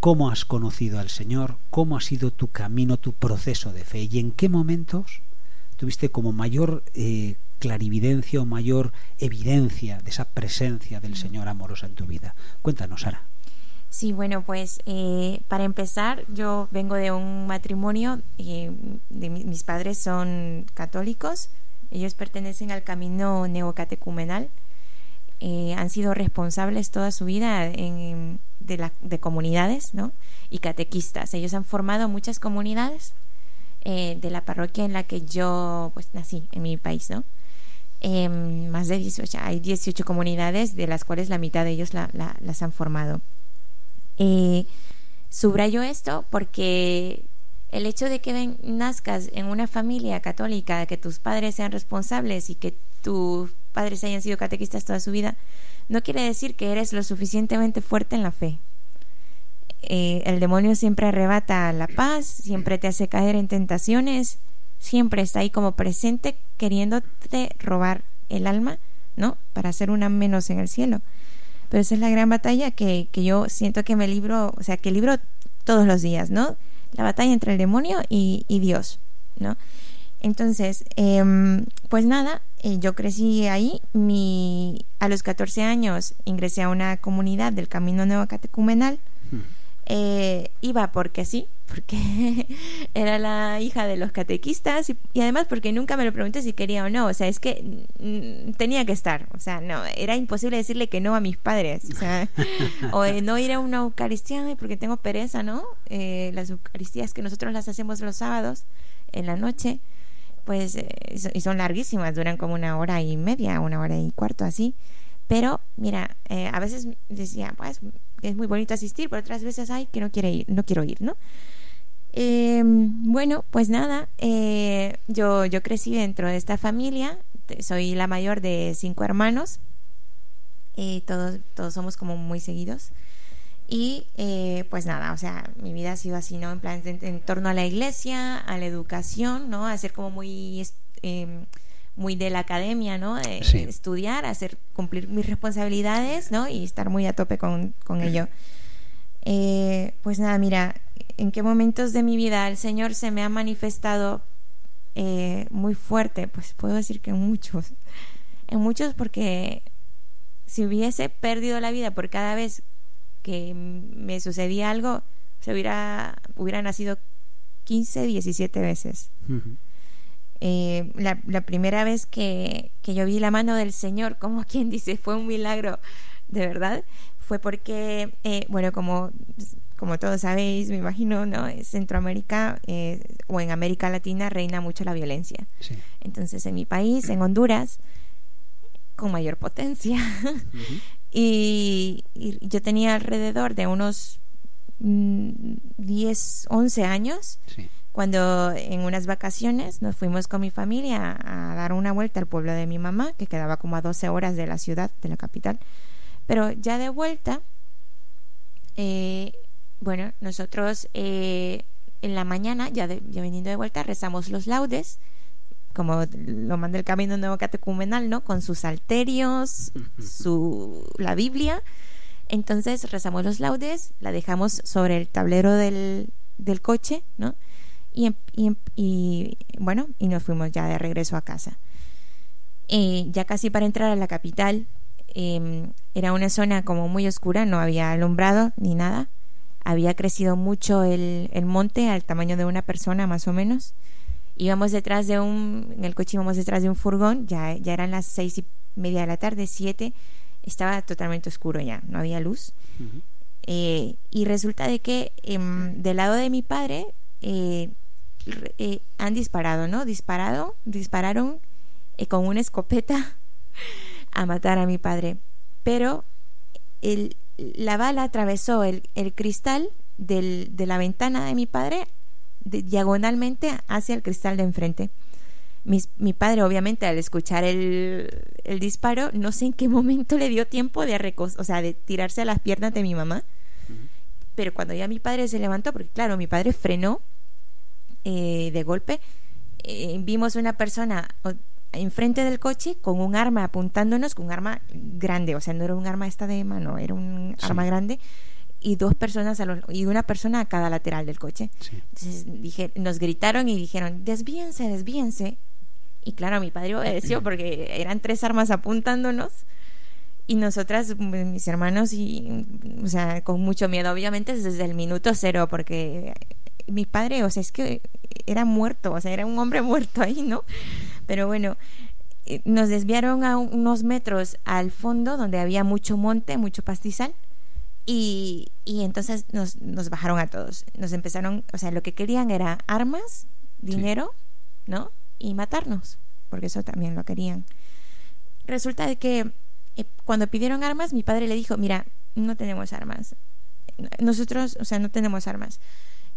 cómo has conocido al Señor, cómo ha sido tu camino, tu proceso de fe y en qué momentos tuviste como mayor eh, clarividencia o mayor evidencia de esa presencia del Señor amorosa en tu vida. Cuéntanos, Sara. Sí, bueno, pues eh, para empezar, yo vengo de un matrimonio, eh, de mis padres son católicos, ellos pertenecen al camino neocatecumenal, han sido responsables toda su vida en, de, la, de comunidades, ¿no? Y catequistas. Ellos han formado muchas comunidades eh, de la parroquia en la que yo pues nací, en mi país, ¿no? Em, más de 18, hay 18 comunidades, de las cuales la mitad de ellos las han formado. Eh, subrayo esto porque el hecho de que nazcas en una familia católica, que tus padres sean responsables y que tus padres hayan sido catequistas toda su vida, no quiere decir que eres lo suficientemente fuerte en la fe. Eh, el demonio siempre arrebata la paz, siempre te hace caer en tentaciones, siempre está ahí como presente queriéndote robar el alma, ¿no? Para hacer una menos en el cielo. Pero esa es la gran batalla que, que yo siento que me libro, o sea, que libro todos los días, ¿no? La batalla entre el demonio y, Dios, ¿no? Entonces, em, pues nada, eh, yo crecí ahí. Mi, a los 14 años ingresé a una comunidad del Camino Nuevo Catecumenal eh, iba porque sí, porque [LAUGHS] era la hija de los catequistas y, además porque nunca me lo pregunté si quería o no, o sea, es que tenía que estar, o sea, no, era imposible decirle que no a mis padres, o sea, [LAUGHS] o no ir a una Eucaristía porque tengo pereza, ¿no? Eh, las Eucaristías que nosotros las hacemos los sábados en la noche, pues, eh, y son larguísimas, duran como una hora y media, una hora y cuarto así. Pero, mira, eh, a veces decía, pues es muy bonito asistir, pero otras veces, ay, que no, quiere ir, no quiero ir, ¿no? Em, bueno, pues nada, eh, yo, yo crecí dentro de esta familia, soy la mayor de cinco hermanos, y todos, todos somos como muy seguidos. Y eh, pues nada, o sea, mi vida ha sido así, ¿no? En plan, en, torno a la iglesia, a la educación, ¿no? A ser como muy em, muy de la academia, ¿no? Estudiar, hacer, cumplir mis responsabilidades, ¿no? Y estar muy a tope con, ello. Eh, pues nada, mira, en qué momentos de mi vida el Señor se me ha manifestado eh, muy fuerte, pues puedo decir que en muchos. En muchos porque si hubiese perdido la vida por cada vez que me sucedía algo, se hubiera, hubiera nacido 15, 17 veces. Eh, la, primera vez que, yo vi la mano del Señor, como quien dice, fue un milagro, de verdad, fue porque, eh, bueno, como, como todos sabéis, me imagino, ¿no? En Centroamérica eh, o en América Latina reina mucho la violencia. Entonces, en mi país, en Honduras, con mayor potencia, [LAUGHS] y, yo tenía alrededor de unos 10, mm, 11 años cuando en unas vacaciones nos fuimos con mi familia a, dar una vuelta al pueblo de mi mamá, que quedaba como a 12 horas de la ciudad, de la capital. Pero ya de vuelta, eh, bueno, nosotros eh, en la mañana, ya, ya veniendo de vuelta, rezamos los laudes como lo manda el Camino Nuevo Catecumenal, ¿no? Con sus alterios, su, la Biblia. Entonces rezamos los laudes, la dejamos sobre el tablero del, del coche, ¿no? Y, em, y, em, y, bueno, y nos fuimos ya de regreso a casa. Eh, ya casi para entrar a la capital, em, era una zona como muy oscura, no había alumbrado ni nada. Había crecido mucho el, el monte al tamaño de una persona más o menos íbamos detrás de un, en el coche íbamos detrás de un furgón, ya, ya eran las seis y media de la tarde, siete, estaba totalmente oscuro ya, no había luz. Eh, y resulta de que em, del lado de mi padre eh, eh, han disparado, ¿no? Disparado, dispararon con una escopeta [LAUGHS] a matar a mi padre. Pero el, la bala atravesó el, el cristal del, de la ventana de mi padre diagonalmente hacia el cristal de enfrente. Mi, padre, obviamente, al escuchar el, el, disparo, no sé en qué momento le dio tiempo de, o sea, de tirarse a las piernas de mi mamá. Pero cuando ya mi padre se levantó, porque claro, mi padre frenó eh, de golpe, eh, vimos una persona enfrente del coche con un arma apuntándonos, con un arma grande, o sea, no era un arma esta de mano, era un arma grande y dos personas y una persona a cada lateral del coche. Entonces dije, nos gritaron y dijeron, desvíense, desvíense. Y claro, mi padre obedeció [LAUGHS] porque eran tres armas apuntándonos y nosotras, mis hermanos, y, o sea, con mucho miedo, obviamente desde el minuto cero, porque mi padre, o sea, es que era muerto, o sea, era un hombre muerto ahí, ¿no? Pero bueno, eh, nos desviaron a unos metros al fondo donde había mucho monte, mucho pastizal y, y entonces nos, nos, bajaron a todos. Nos empezaron, o sea, lo que querían era armas, dinero, ¿no? Y matarnos, porque eso también lo querían. Resulta de que eh, cuando pidieron armas, mi padre le dijo, mira, no tenemos armas. Nosotros, o sea, no tenemos armas.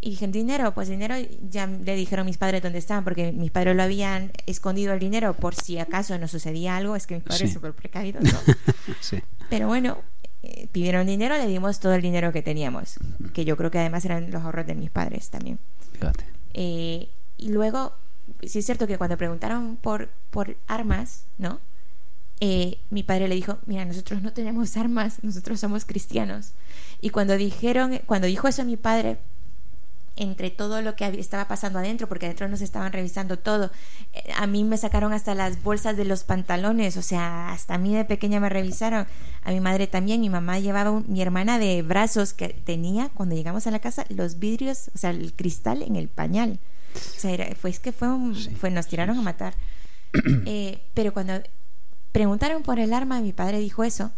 Y dije, ¿dinero? Pues dinero ya le dijeron mis padres dónde estaban, porque mis padres lo habían escondido el dinero por si acaso nos sucedía algo. Es que mis padres sí. súper precavidos, ¿no? [LAUGHS] sí. Pero bueno, eh, pidieron dinero, le dimos todo el dinero que teníamos, que yo creo que además eran los ahorros de mis padres también. Eh, y luego, sí es cierto que cuando preguntaron por, por armas, ¿no? Eh, mi padre le dijo, mira, nosotros no tenemos armas, nosotros somos cristianos. Y cuando dijeron, cuando dijo eso mi padre, entre todo lo que estaba pasando adentro, porque adentro nos estaban revisando todo. Eh, a mí me sacaron hasta las bolsas de los pantalones, o sea, hasta a mí de pequeña me revisaron. A mi madre también, mi mamá llevaba mi hermana de brazos que tenía cuando llegamos a la casa los vidrios, o sea, el cristal en el pañal. O sea, era, fue, es que fue, fue nos tiraron a matar. [CLEARS THROAT] Eh, pero cuando preguntaron por el arma, mi padre dijo eso.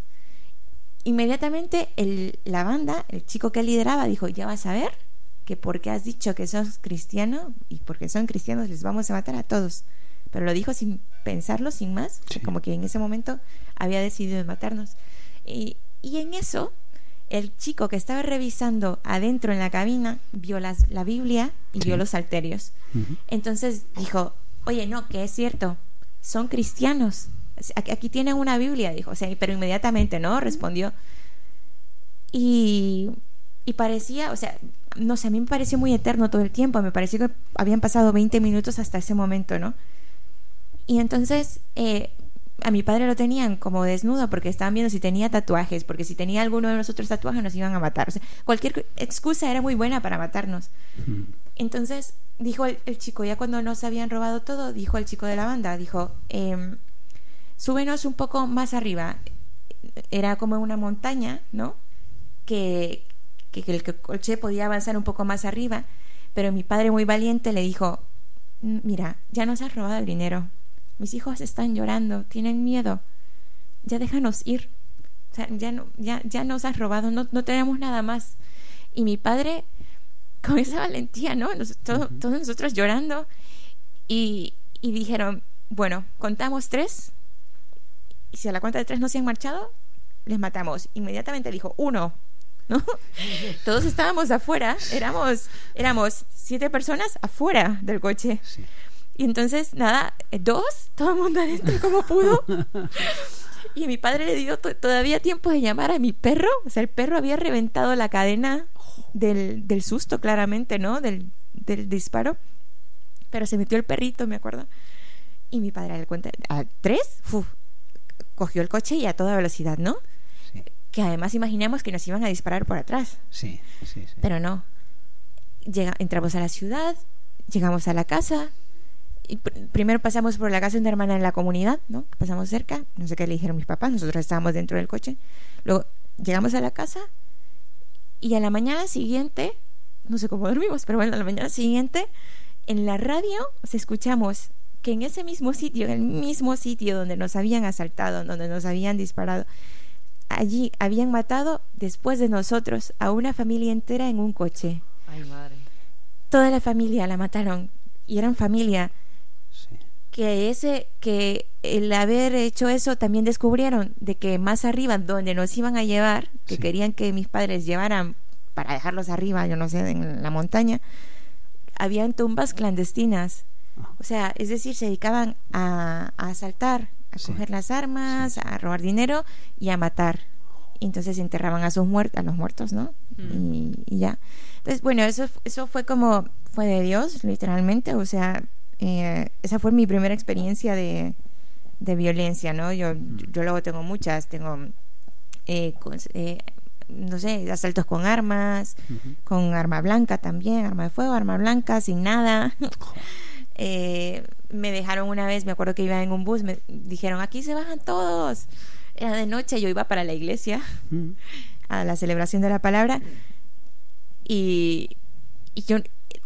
Inmediatamente el, la banda, el chico que lideraba, dijo, ya vas a ver que porque has dicho que sos cristiano y porque son cristianos les vamos a matar a todos. Pero lo dijo sin pensarlo, sin más, como que en ese momento había decidido matarnos. Y, y, en eso, el chico que estaba revisando adentro en la cabina vio las, la Biblia y vio los alterios. Entonces dijo, oye, no, que es cierto, son cristianos. Aquí tienen una Biblia, dijo, o sea, pero inmediatamente, ¿no? Respondió. Y, y parecía, o sea, no sé, a mí me pareció muy eterno todo el tiempo, me pareció que habían pasado 20 minutos hasta ese momento, ¿no? Y entonces eh, a mi padre lo tenían como desnudo porque estaban viendo si tenía tatuajes, porque si tenía alguno de nosotros tatuajes nos iban a matar. O sea, cualquier excusa era muy buena para matarnos. Entonces dijo el, chico, ya cuando nos habían robado todo, dijo el chico de la banda, dijo, eh, súbenos un poco más arriba. Era como una montaña, ¿no? Que, que, el coche podía avanzar un poco más arriba, pero mi padre muy valiente le dijo, mira, ya nos has robado el dinero, mis hijos están llorando, tienen miedo, ya déjanos ir, o sea, ya, no, ya, ya nos has robado, no, no tenemos nada más. Y mi padre, con esa valentía, ¿no? todos, nosotros llorando, y, y dijeron, bueno, contamos tres, y si a la cuenta de tres no se han marchado, les matamos. Inmediatamente dijo, uno, ¿no? Todos estábamos afuera, éramos, éramos siete personas afuera del coche. Y entonces, nada, dos, todo el mundo adentro como pudo. [LAUGHS] Y mi padre le dio todavía tiempo de llamar a mi perro. O sea, el perro había reventado la cadena del, del susto, claramente, ¿no? Del, del disparo. Pero se metió el perrito, me acuerdo. Y mi padre le cuenta, a tres, cogió el coche y a toda velocidad, ¿no? Que además imaginamos que nos iban a disparar por atrás. Sí, sí, sí. Pero no. Llega, entramos a la ciudad, llegamos a la casa, y primero pasamos por la casa de una hermana en la comunidad, ¿no? Pasamos cerca, no sé qué le dijeron mis papás, nosotros estábamos dentro del coche. Luego llegamos a la casa y a la mañana siguiente, no sé cómo dormimos, pero bueno, a la mañana siguiente, en la radio se escuchamos que en ese mismo sitio, en el mismo sitio donde nos habían asaltado, donde nos habían disparado, allí habían matado después de nosotros a una familia entera en un coche. Ay, madre. Toda la familia la mataron y eran familia que ese que el haber hecho eso también descubrieron de que más arriba donde nos iban a llevar que querían que mis padres llevaran para dejarlos arriba yo no sé en la montaña habían tumbas clandestinas ah. o sea es decir se dedicaban a, asaltar a coger las armas a robar dinero y a matar. Y entonces enterraban a sus muertos a los muertos no mm. y, y ya. Entonces bueno eso eso fue como fue de Dios literalmente. O sea eh, esa fue mi primera experiencia de, de violencia, ¿no? Yo, yo luego tengo muchas, tengo, eh, eh, no sé, asaltos con armas, con arma blanca también, arma de fuego, arma blanca, sin nada. Me dejaron una vez, me acuerdo que iba en un bus, me dijeron, aquí se bajan todos. Era de noche, yo iba para la iglesia, [LAUGHS] a la celebración de la palabra, y, y yo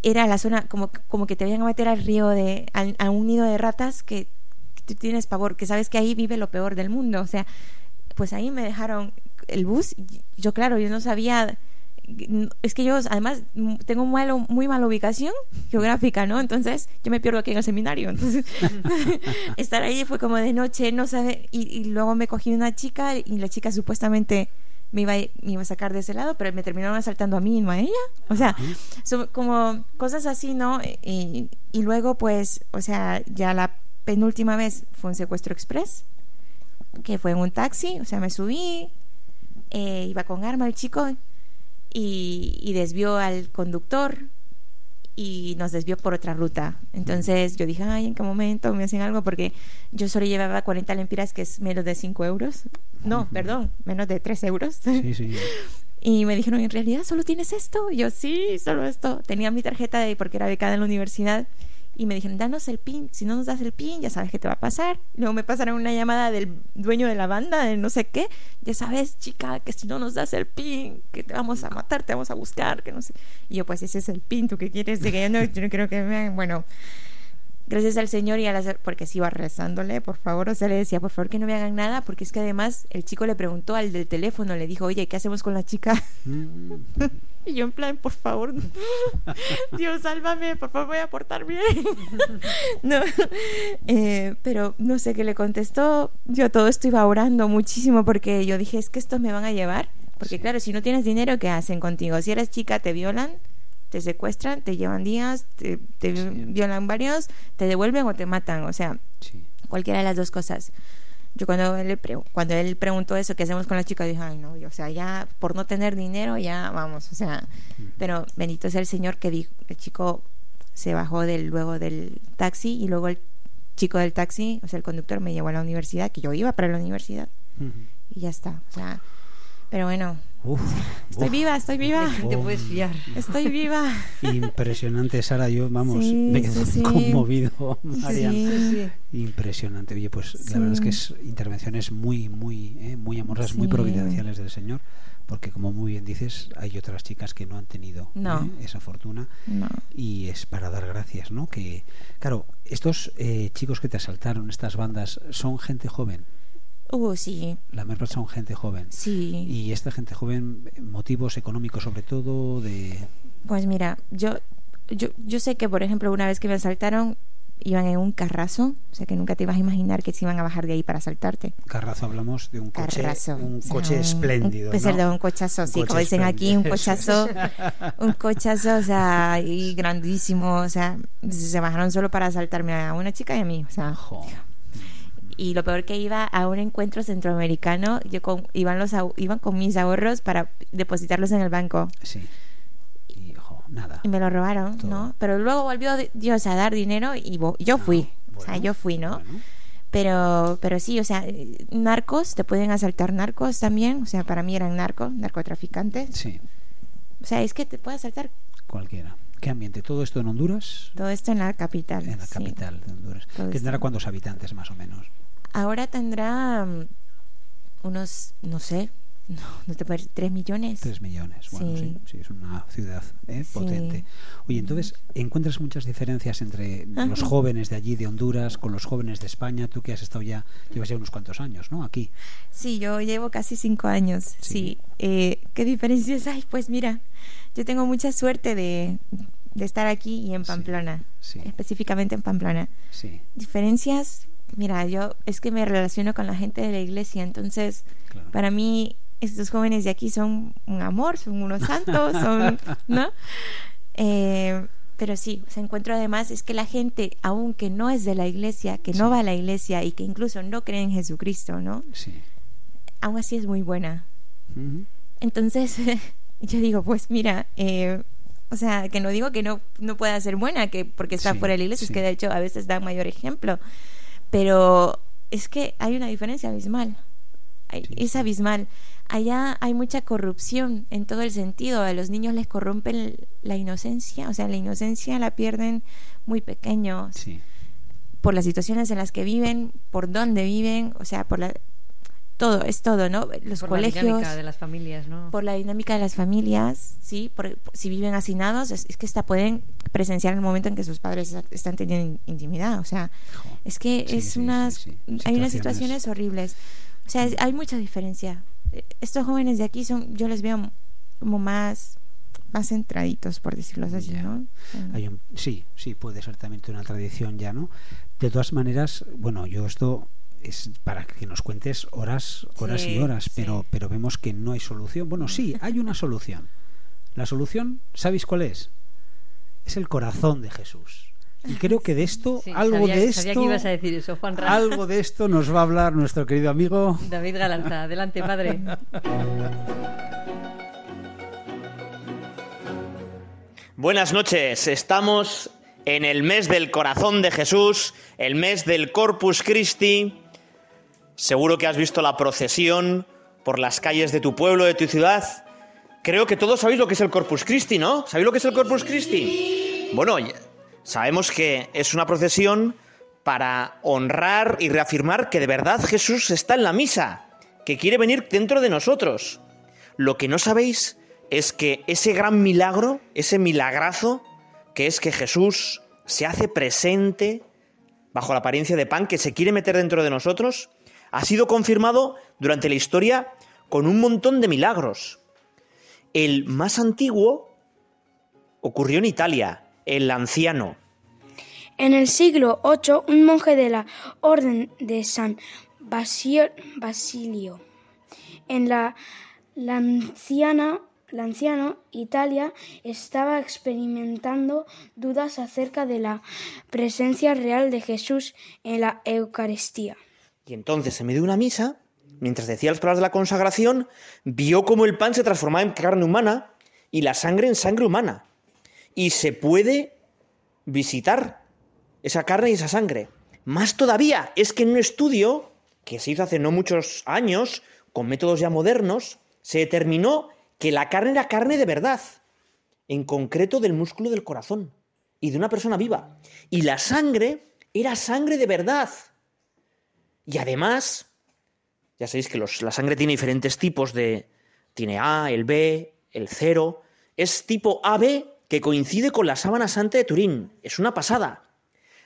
era la zona como, como que te vayan a meter al río de a, un nido de ratas que, tú tienes pavor que sabes que ahí vive lo peor del mundo o sea pues ahí me dejaron el bus yo claro yo no sabía es que yo además tengo muy, muy mala ubicación [LAUGHS] geográfica, ¿no? Entonces yo me pierdo aquí en el seminario. Entonces [LAUGHS] estar ahí fue como de noche, no sabe. Y, y, luego me cogí una chica y la chica supuestamente me iba, me iba a sacar de ese lado, pero me terminaron asaltando a mí y no a ella. O sea, son como cosas así, ¿no? Y, y, luego, pues, o sea, ya la penúltima vez fue un secuestro express, que fue en un taxi, o sea, me subí, eh, iba con arma el chico y, y desvió al conductor y nos desvió por otra ruta. Entonces yo dije, ay, ¿en qué momento me hacen algo? Porque yo solo llevaba 40 lempiras, que es menos de 5 euros. No, perdón, menos de 3 euros. Sí, sí. [LAUGHS] Y me dijeron, ¿en realidad solo tienes esto? Y yo, sí, solo esto. Tenía mi tarjeta de porque era becada en la universidad y me dijeron, danos el pin, si no nos das el pin, ya sabes qué te va a pasar. Luego me pasaron una llamada del dueño de la banda, de no sé qué, ya sabes, chica, que si no nos das el pin, que te vamos a matar, te vamos a buscar, que no sé. Y yo, pues ese es el pin, ¿tú qué quieres? De que yo no, yo no creo que me... Bueno, gracias al Señor y a las... porque si iba rezándole, por favor, o sea, le decía, por favor que no me hagan nada, porque es que además el chico le preguntó al del teléfono, le dijo, oye, ¿qué hacemos con la chica? [LAUGHS] Y yo en plan, por favor, [LAUGHS] Dios, sálvame, por favor, voy a portar bien. [LAUGHS] no, eh, pero no sé qué le contestó. Yo todo esto iba orando muchísimo porque yo dije, es que estos me van a llevar. Porque claro, si no tienes dinero, ¿qué hacen contigo? Si eres chica, te violan, te secuestran, te llevan días, te, violan varios, te devuelven o te matan. O sea, cualquiera de las dos cosas. Yo cuando él, cuando él preguntó eso, ¿qué hacemos con la chica? Dije, ay, no, o sea, ya por no tener dinero, ya vamos, o sea, pero bendito sea el Señor que dijo, el chico se bajó del, luego del taxi y luego el chico del taxi, o sea, el conductor me llevó a la universidad, que yo iba para la universidad, y ya está, o sea, pero bueno, estoy viva, estoy viva. te puedes fiar. Estoy viva. Impresionante, Sara. Yo, vamos, me quedé conmovido, [LAUGHS] Impresionante. Oye, pues la verdad es que es intervenciones muy, muy, eh, muy amorosas, muy providenciales del Señor. Porque, como muy bien dices, hay otras chicas que no han tenido eh, esa fortuna. Y es para dar gracias, ¿no? Que, claro, estos eh, chicos que te asaltaron, estas bandas, son gente joven. Uh, sí. La mayor son gente joven. Sí. Y esta gente joven, motivos económicos sobre todo, de... Pues mira, yo, yo, yo sé que, por ejemplo, una vez que me asaltaron, iban en un carrazo, o sea que nunca te ibas a imaginar que se iban a bajar de ahí para saltarte. Carrazo hablamos de un coche, un coche espléndido. Un, de un cochazo, sí, como dicen aquí, un cochazo, un cochazo, o sea, y grandísimo, o sea, se bajaron solo para asaltarme a una chica y a mí, o sea. Y lo peor que iba a un encuentro centroamericano, yo con, iban los iban con mis ahorros para depositarlos en el banco. Sí. Y me lo robaron, ¿no? Pero luego volvió Dios a dar dinero y yo ah, fui. o sea, yo fui, ¿no? Pero, pero sí, o sea, narcos, te pueden asaltar narcos también. O sea, para mí eran narcos, narcotraficantes. Sí. O sea, es que te puede asaltar cualquiera. ¿Qué ambiente? ¿Todo esto en Honduras? Todo esto en la capital. En la capital de Honduras. ¿Qué tendrá cuántos habitantes más o menos? Ahora tendrá mm, unos, no sé, [LAUGHS] no, no te puedes tres millones. Tres millones, bueno, sí, sí, es una ciudad ¿eh? potente. Oye, entonces, ¿encuentras muchas diferencias entre los jóvenes de allí, de Honduras, con los jóvenes de España? Tú que has estado ya, llevas ya unos cuantos años, ¿no? Aquí. Sí, yo llevo casi cinco años, sí. Eh, ¿Qué diferencias hay? Pues mira, yo tengo mucha suerte de, de estar aquí y en Pamplona, específicamente en Pamplona. Sí. Diferencias, mira, yo es que me relaciono con la gente de la iglesia, entonces para mí estos jóvenes de aquí son un amor, son unos santos, [LAUGHS] son, ¿no? Eh, pero sí, se encuentro además es que la gente, aunque no es de la iglesia, que no va a la iglesia y que incluso no cree en Jesucristo, ¿no? Sí. Aún así es muy buena. Entonces, [LAUGHS] yo digo, pues mira, eh, o sea, que no digo que no, no pueda ser buena, que porque está fuera de la iglesia, es que de hecho a veces da mayor ejemplo, pero es que hay una diferencia abismal. Es abismal allá hay mucha corrupción en todo el sentido. A los niños les corrompen la inocencia, o sea, la inocencia la pierden muy pequeños. Por las situaciones en las que viven, por dónde viven, o sea, por la todo, es todo, ¿no? Los colegios. Por la dinámica de las familias, ¿no? Por la dinámica de las familias, sí. Por, si viven hacinados, es, que hasta pueden presenciar el momento en que sus padres están teniendo intimidad. O sea, es que es unas. Hay unas situaciones horribles. O sea, hay mucha diferencia estos jóvenes de aquí son, yo les veo como más más centraditos, por decirlo así, ¿no? Hay sí, sí, puede ser también una tradición ya, ¿no? De todas maneras, bueno, yo esto es para que nos cuentes horas, horas y horas, pero, pero vemos que no hay solución. Bueno, sí, hay una solución. La solución, ¿sabéis cuál es? Es el corazón de Jesús. Y creo que de esto, algo de esto, algo de esto nos va a hablar nuestro querido amigo David Galanza. Adelante, padre. [LAUGHS] Buenas noches. Estamos en el mes del corazón de Jesús, el mes del Corpus Christi. Seguro que has visto la procesión por las calles de tu pueblo, de tu ciudad. Creo que todos sabéis lo que es el Corpus Christi, ¿no? ¿Sabéis lo que es el Corpus Christi? Bueno, Sabemos que es una procesión para honrar y reafirmar que de verdad Jesús está en la misa, que quiere venir dentro de nosotros. Lo que no sabéis es que ese gran milagro, ese milagrazo, que es que Jesús se hace presente bajo la apariencia de pan, que se quiere meter dentro de nosotros, ha sido confirmado durante la historia con un montón de milagros. El más antiguo ocurrió en Italia, el anciano. En el siglo VIII, un monje de la Orden de San Basilio en la Lanciana, Lanciano, Italia, estaba experimentando dudas acerca de la presencia real de Jesús en la Eucaristía. Y entonces, en medio de una misa, mientras decía las palabras de la consagración, vio cómo el pan se transformaba en carne humana y la sangre en sangre humana y se puede visitar esa carne y esa sangre. Más todavía, es que en un estudio que se hizo hace no muchos años, con métodos ya modernos, se determinó que la carne era carne de verdad, en concreto del músculo del corazón y de una persona viva. Y la sangre era sangre de verdad. Y además, ya sabéis que la sangre tiene diferentes tipos de... Tiene A, el B, el cero. Es tipo AB que coincide con la sábana santa de Turín. Es una pasada.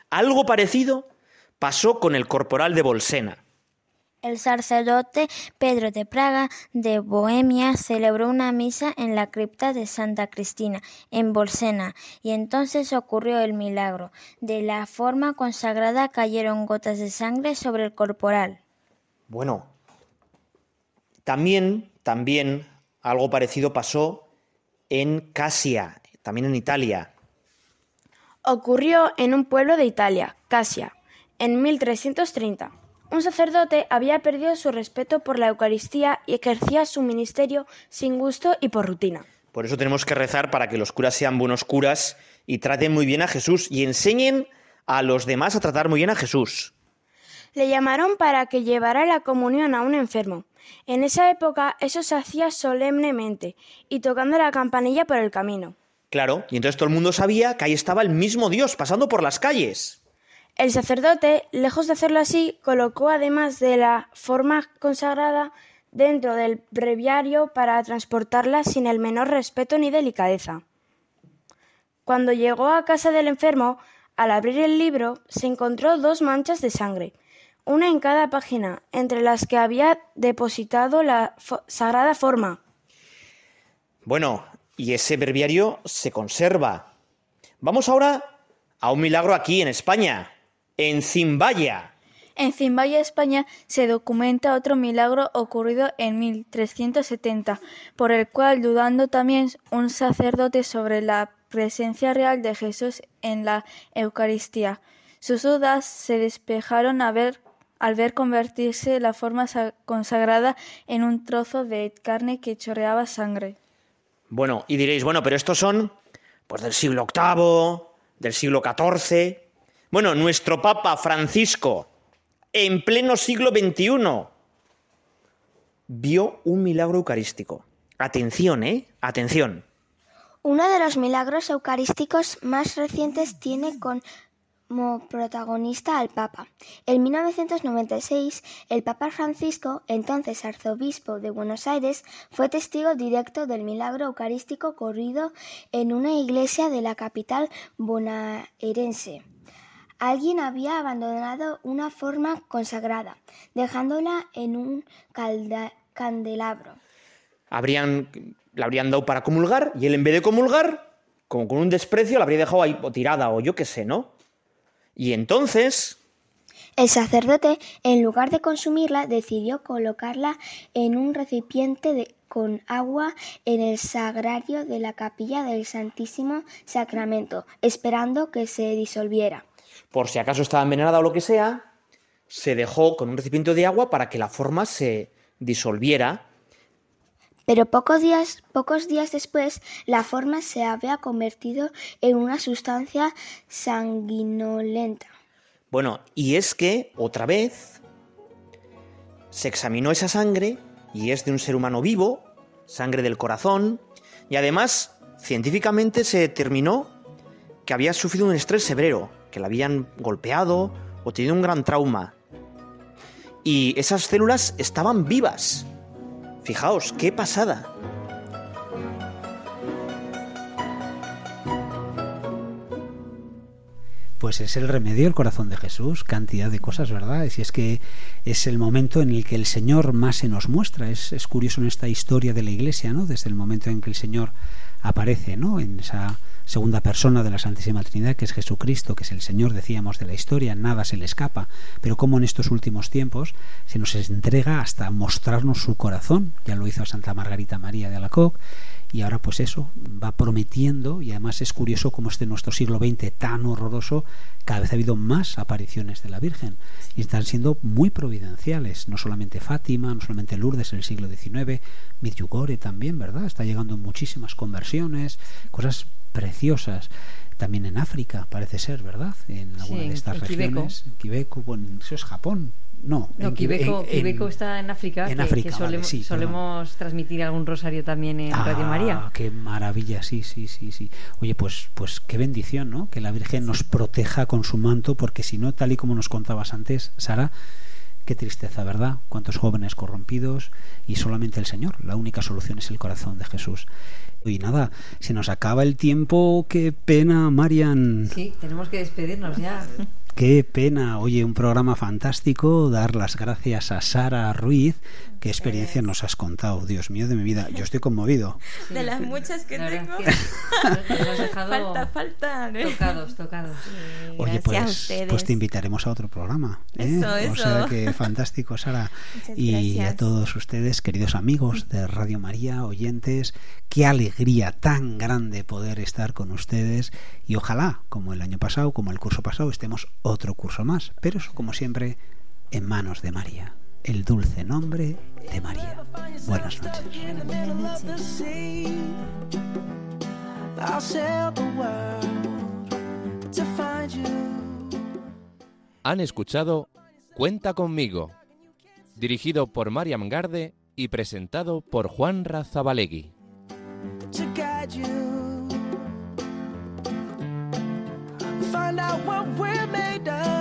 Algo parecido pasó con el corporal de Bolsena. El sacerdote Pedro de Praga de Bohemia celebró una misa en la cripta de Santa Cristina, en Bolsena, y entonces ocurrió el milagro. De la forma consagrada cayeron gotas de sangre sobre el corporal. Bueno, también, también algo parecido pasó en Casia, también en Italia. Ocurrió en un pueblo de Italia, Casia, en 1330. Un sacerdote había perdido su respeto por la Eucaristía y ejercía su ministerio sin gusto y por rutina. Por eso tenemos que rezar para que los curas sean buenos curas y traten muy bien a Jesús y enseñen a los demás a tratar muy bien a Jesús. Le llamaron para que llevara la comunión a un enfermo. En esa época eso se hacía solemnemente y tocando la campanilla por el camino. Claro, y entonces todo el mundo sabía que ahí estaba el mismo Dios pasando por las calles. El sacerdote, lejos de hacerlo así, colocó además de la forma consagrada dentro del breviario para transportarla sin el menor respeto ni delicadeza. Cuando llegó a casa del enfermo, al abrir el libro se encontró dos manchas de sangre, una en cada página, entre las que había depositado la sagrada forma. Bueno, y ese breviario se conserva. Vamos ahora a un milagro aquí en España en Zimbaya. En Zimbaya, España, se documenta otro milagro ocurrido en 1370, por el cual, dudando también un sacerdote sobre la presencia real de Jesús en la Eucaristía, sus dudas se despejaron al ver convertirse la forma consagrada en un trozo de carne que chorreaba sangre. Bueno, y diréis, bueno, pero estos son pues del siglo VIII, del siglo XIV. Bueno, nuestro Papa Francisco, en pleno siglo XXI, vio un milagro eucarístico. Atención, ¿eh? Atención. Uno de los milagros eucarísticos más recientes tiene como protagonista al Papa. En 1996, el Papa Francisco, entonces arzobispo de Buenos Aires, fue testigo directo del milagro eucarístico ocurrido en una iglesia de la capital bonaerense. Alguien había abandonado una forma consagrada, dejándola en un candelabro. Habrían, la habrían dado para comulgar y él en vez de comulgar, como con un desprecio, la habría dejado ahí tirada o yo qué sé, ¿no? Y entonces... El sacerdote, en lugar de consumirla, decidió colocarla en un recipiente con agua en el sagrario de la capilla del Santísimo Sacramento, esperando que se disolviera por si acaso estaba envenenada o lo que sea, se dejó con un recipiente de agua para que la forma se disolviera. Pero pocos días, pocos días después, la forma se había convertido en una sustancia sanguinolenta. Bueno, y es que, otra vez, se examinó esa sangre y es de un ser humano vivo, sangre del corazón, y además, científicamente se determinó que había sufrido un estrés severo que la habían golpeado o tenido un gran trauma. Y esas células estaban vivas. Fijaos, qué pasada. Pues es el remedio el corazón de Jesús, cantidad de cosas, ¿verdad? Si es que es el momento en el que el Señor más se nos muestra. Es, es curioso en esta historia de la Iglesia, ¿no? Desde el momento en que el Señor aparece, ¿no? En esa segunda persona de la Santísima Trinidad, que es Jesucristo, que es el Señor, decíamos, de la historia, nada se le escapa, pero como en estos últimos tiempos se nos entrega hasta mostrarnos su corazón, ya lo hizo Santa Margarita María de Alacoc, y ahora pues eso va prometiendo y además es curioso como este nuestro siglo XX tan horroroso cada vez ha habido más apariciones de la Virgen y están siendo muy providenciales no solamente Fátima no solamente Lourdes en el siglo XIX Medjugorje también verdad está llegando muchísimas conversiones cosas preciosas también en África parece ser verdad en alguna de estas regiones Quebec bueno, eso es Japón no, no Quibeco, está en África, que, solemos, transmitir algún rosario también en Radio María. Ah, qué maravilla, sí, sí, sí, sí. Oye, pues, pues qué bendición, ¿no? Que la Virgen nos proteja con su manto, porque si no, tal y como nos contabas antes, Sara, qué tristeza, ¿verdad? Cuántos jóvenes corrompidos y solamente el Señor. La única solución es el corazón de Jesús. Y nada, se nos acaba el tiempo, qué pena, Marian. Sí, tenemos que despedirnos ya. Qué pena, oye, un programa fantástico, dar las gracias a Sara Ruiz, qué experiencia nos has contado, Dios mío de mi vida, yo estoy conmovido. [LAUGHS] De las muchas que tengo. [LAUGHS] falta, falta. Tocados, tocados. oye, pues, pues te invitaremos a otro programa. ¿eh? Eso, eso. O sea que fantástico, Sara. [LAUGHS] y a todos ustedes, queridos amigos de Radio María, oyentes, qué alegría tan grande poder estar con ustedes y ojalá, como el año pasado, como el curso pasado, estemos otro curso más, pero eso como siempre en manos de María, el dulce nombre de María. Buenas noches. Han escuchado Cuenta conmigo, dirigido por Mariam Garde y presentado por Juan Razabalegui. find out what we're made of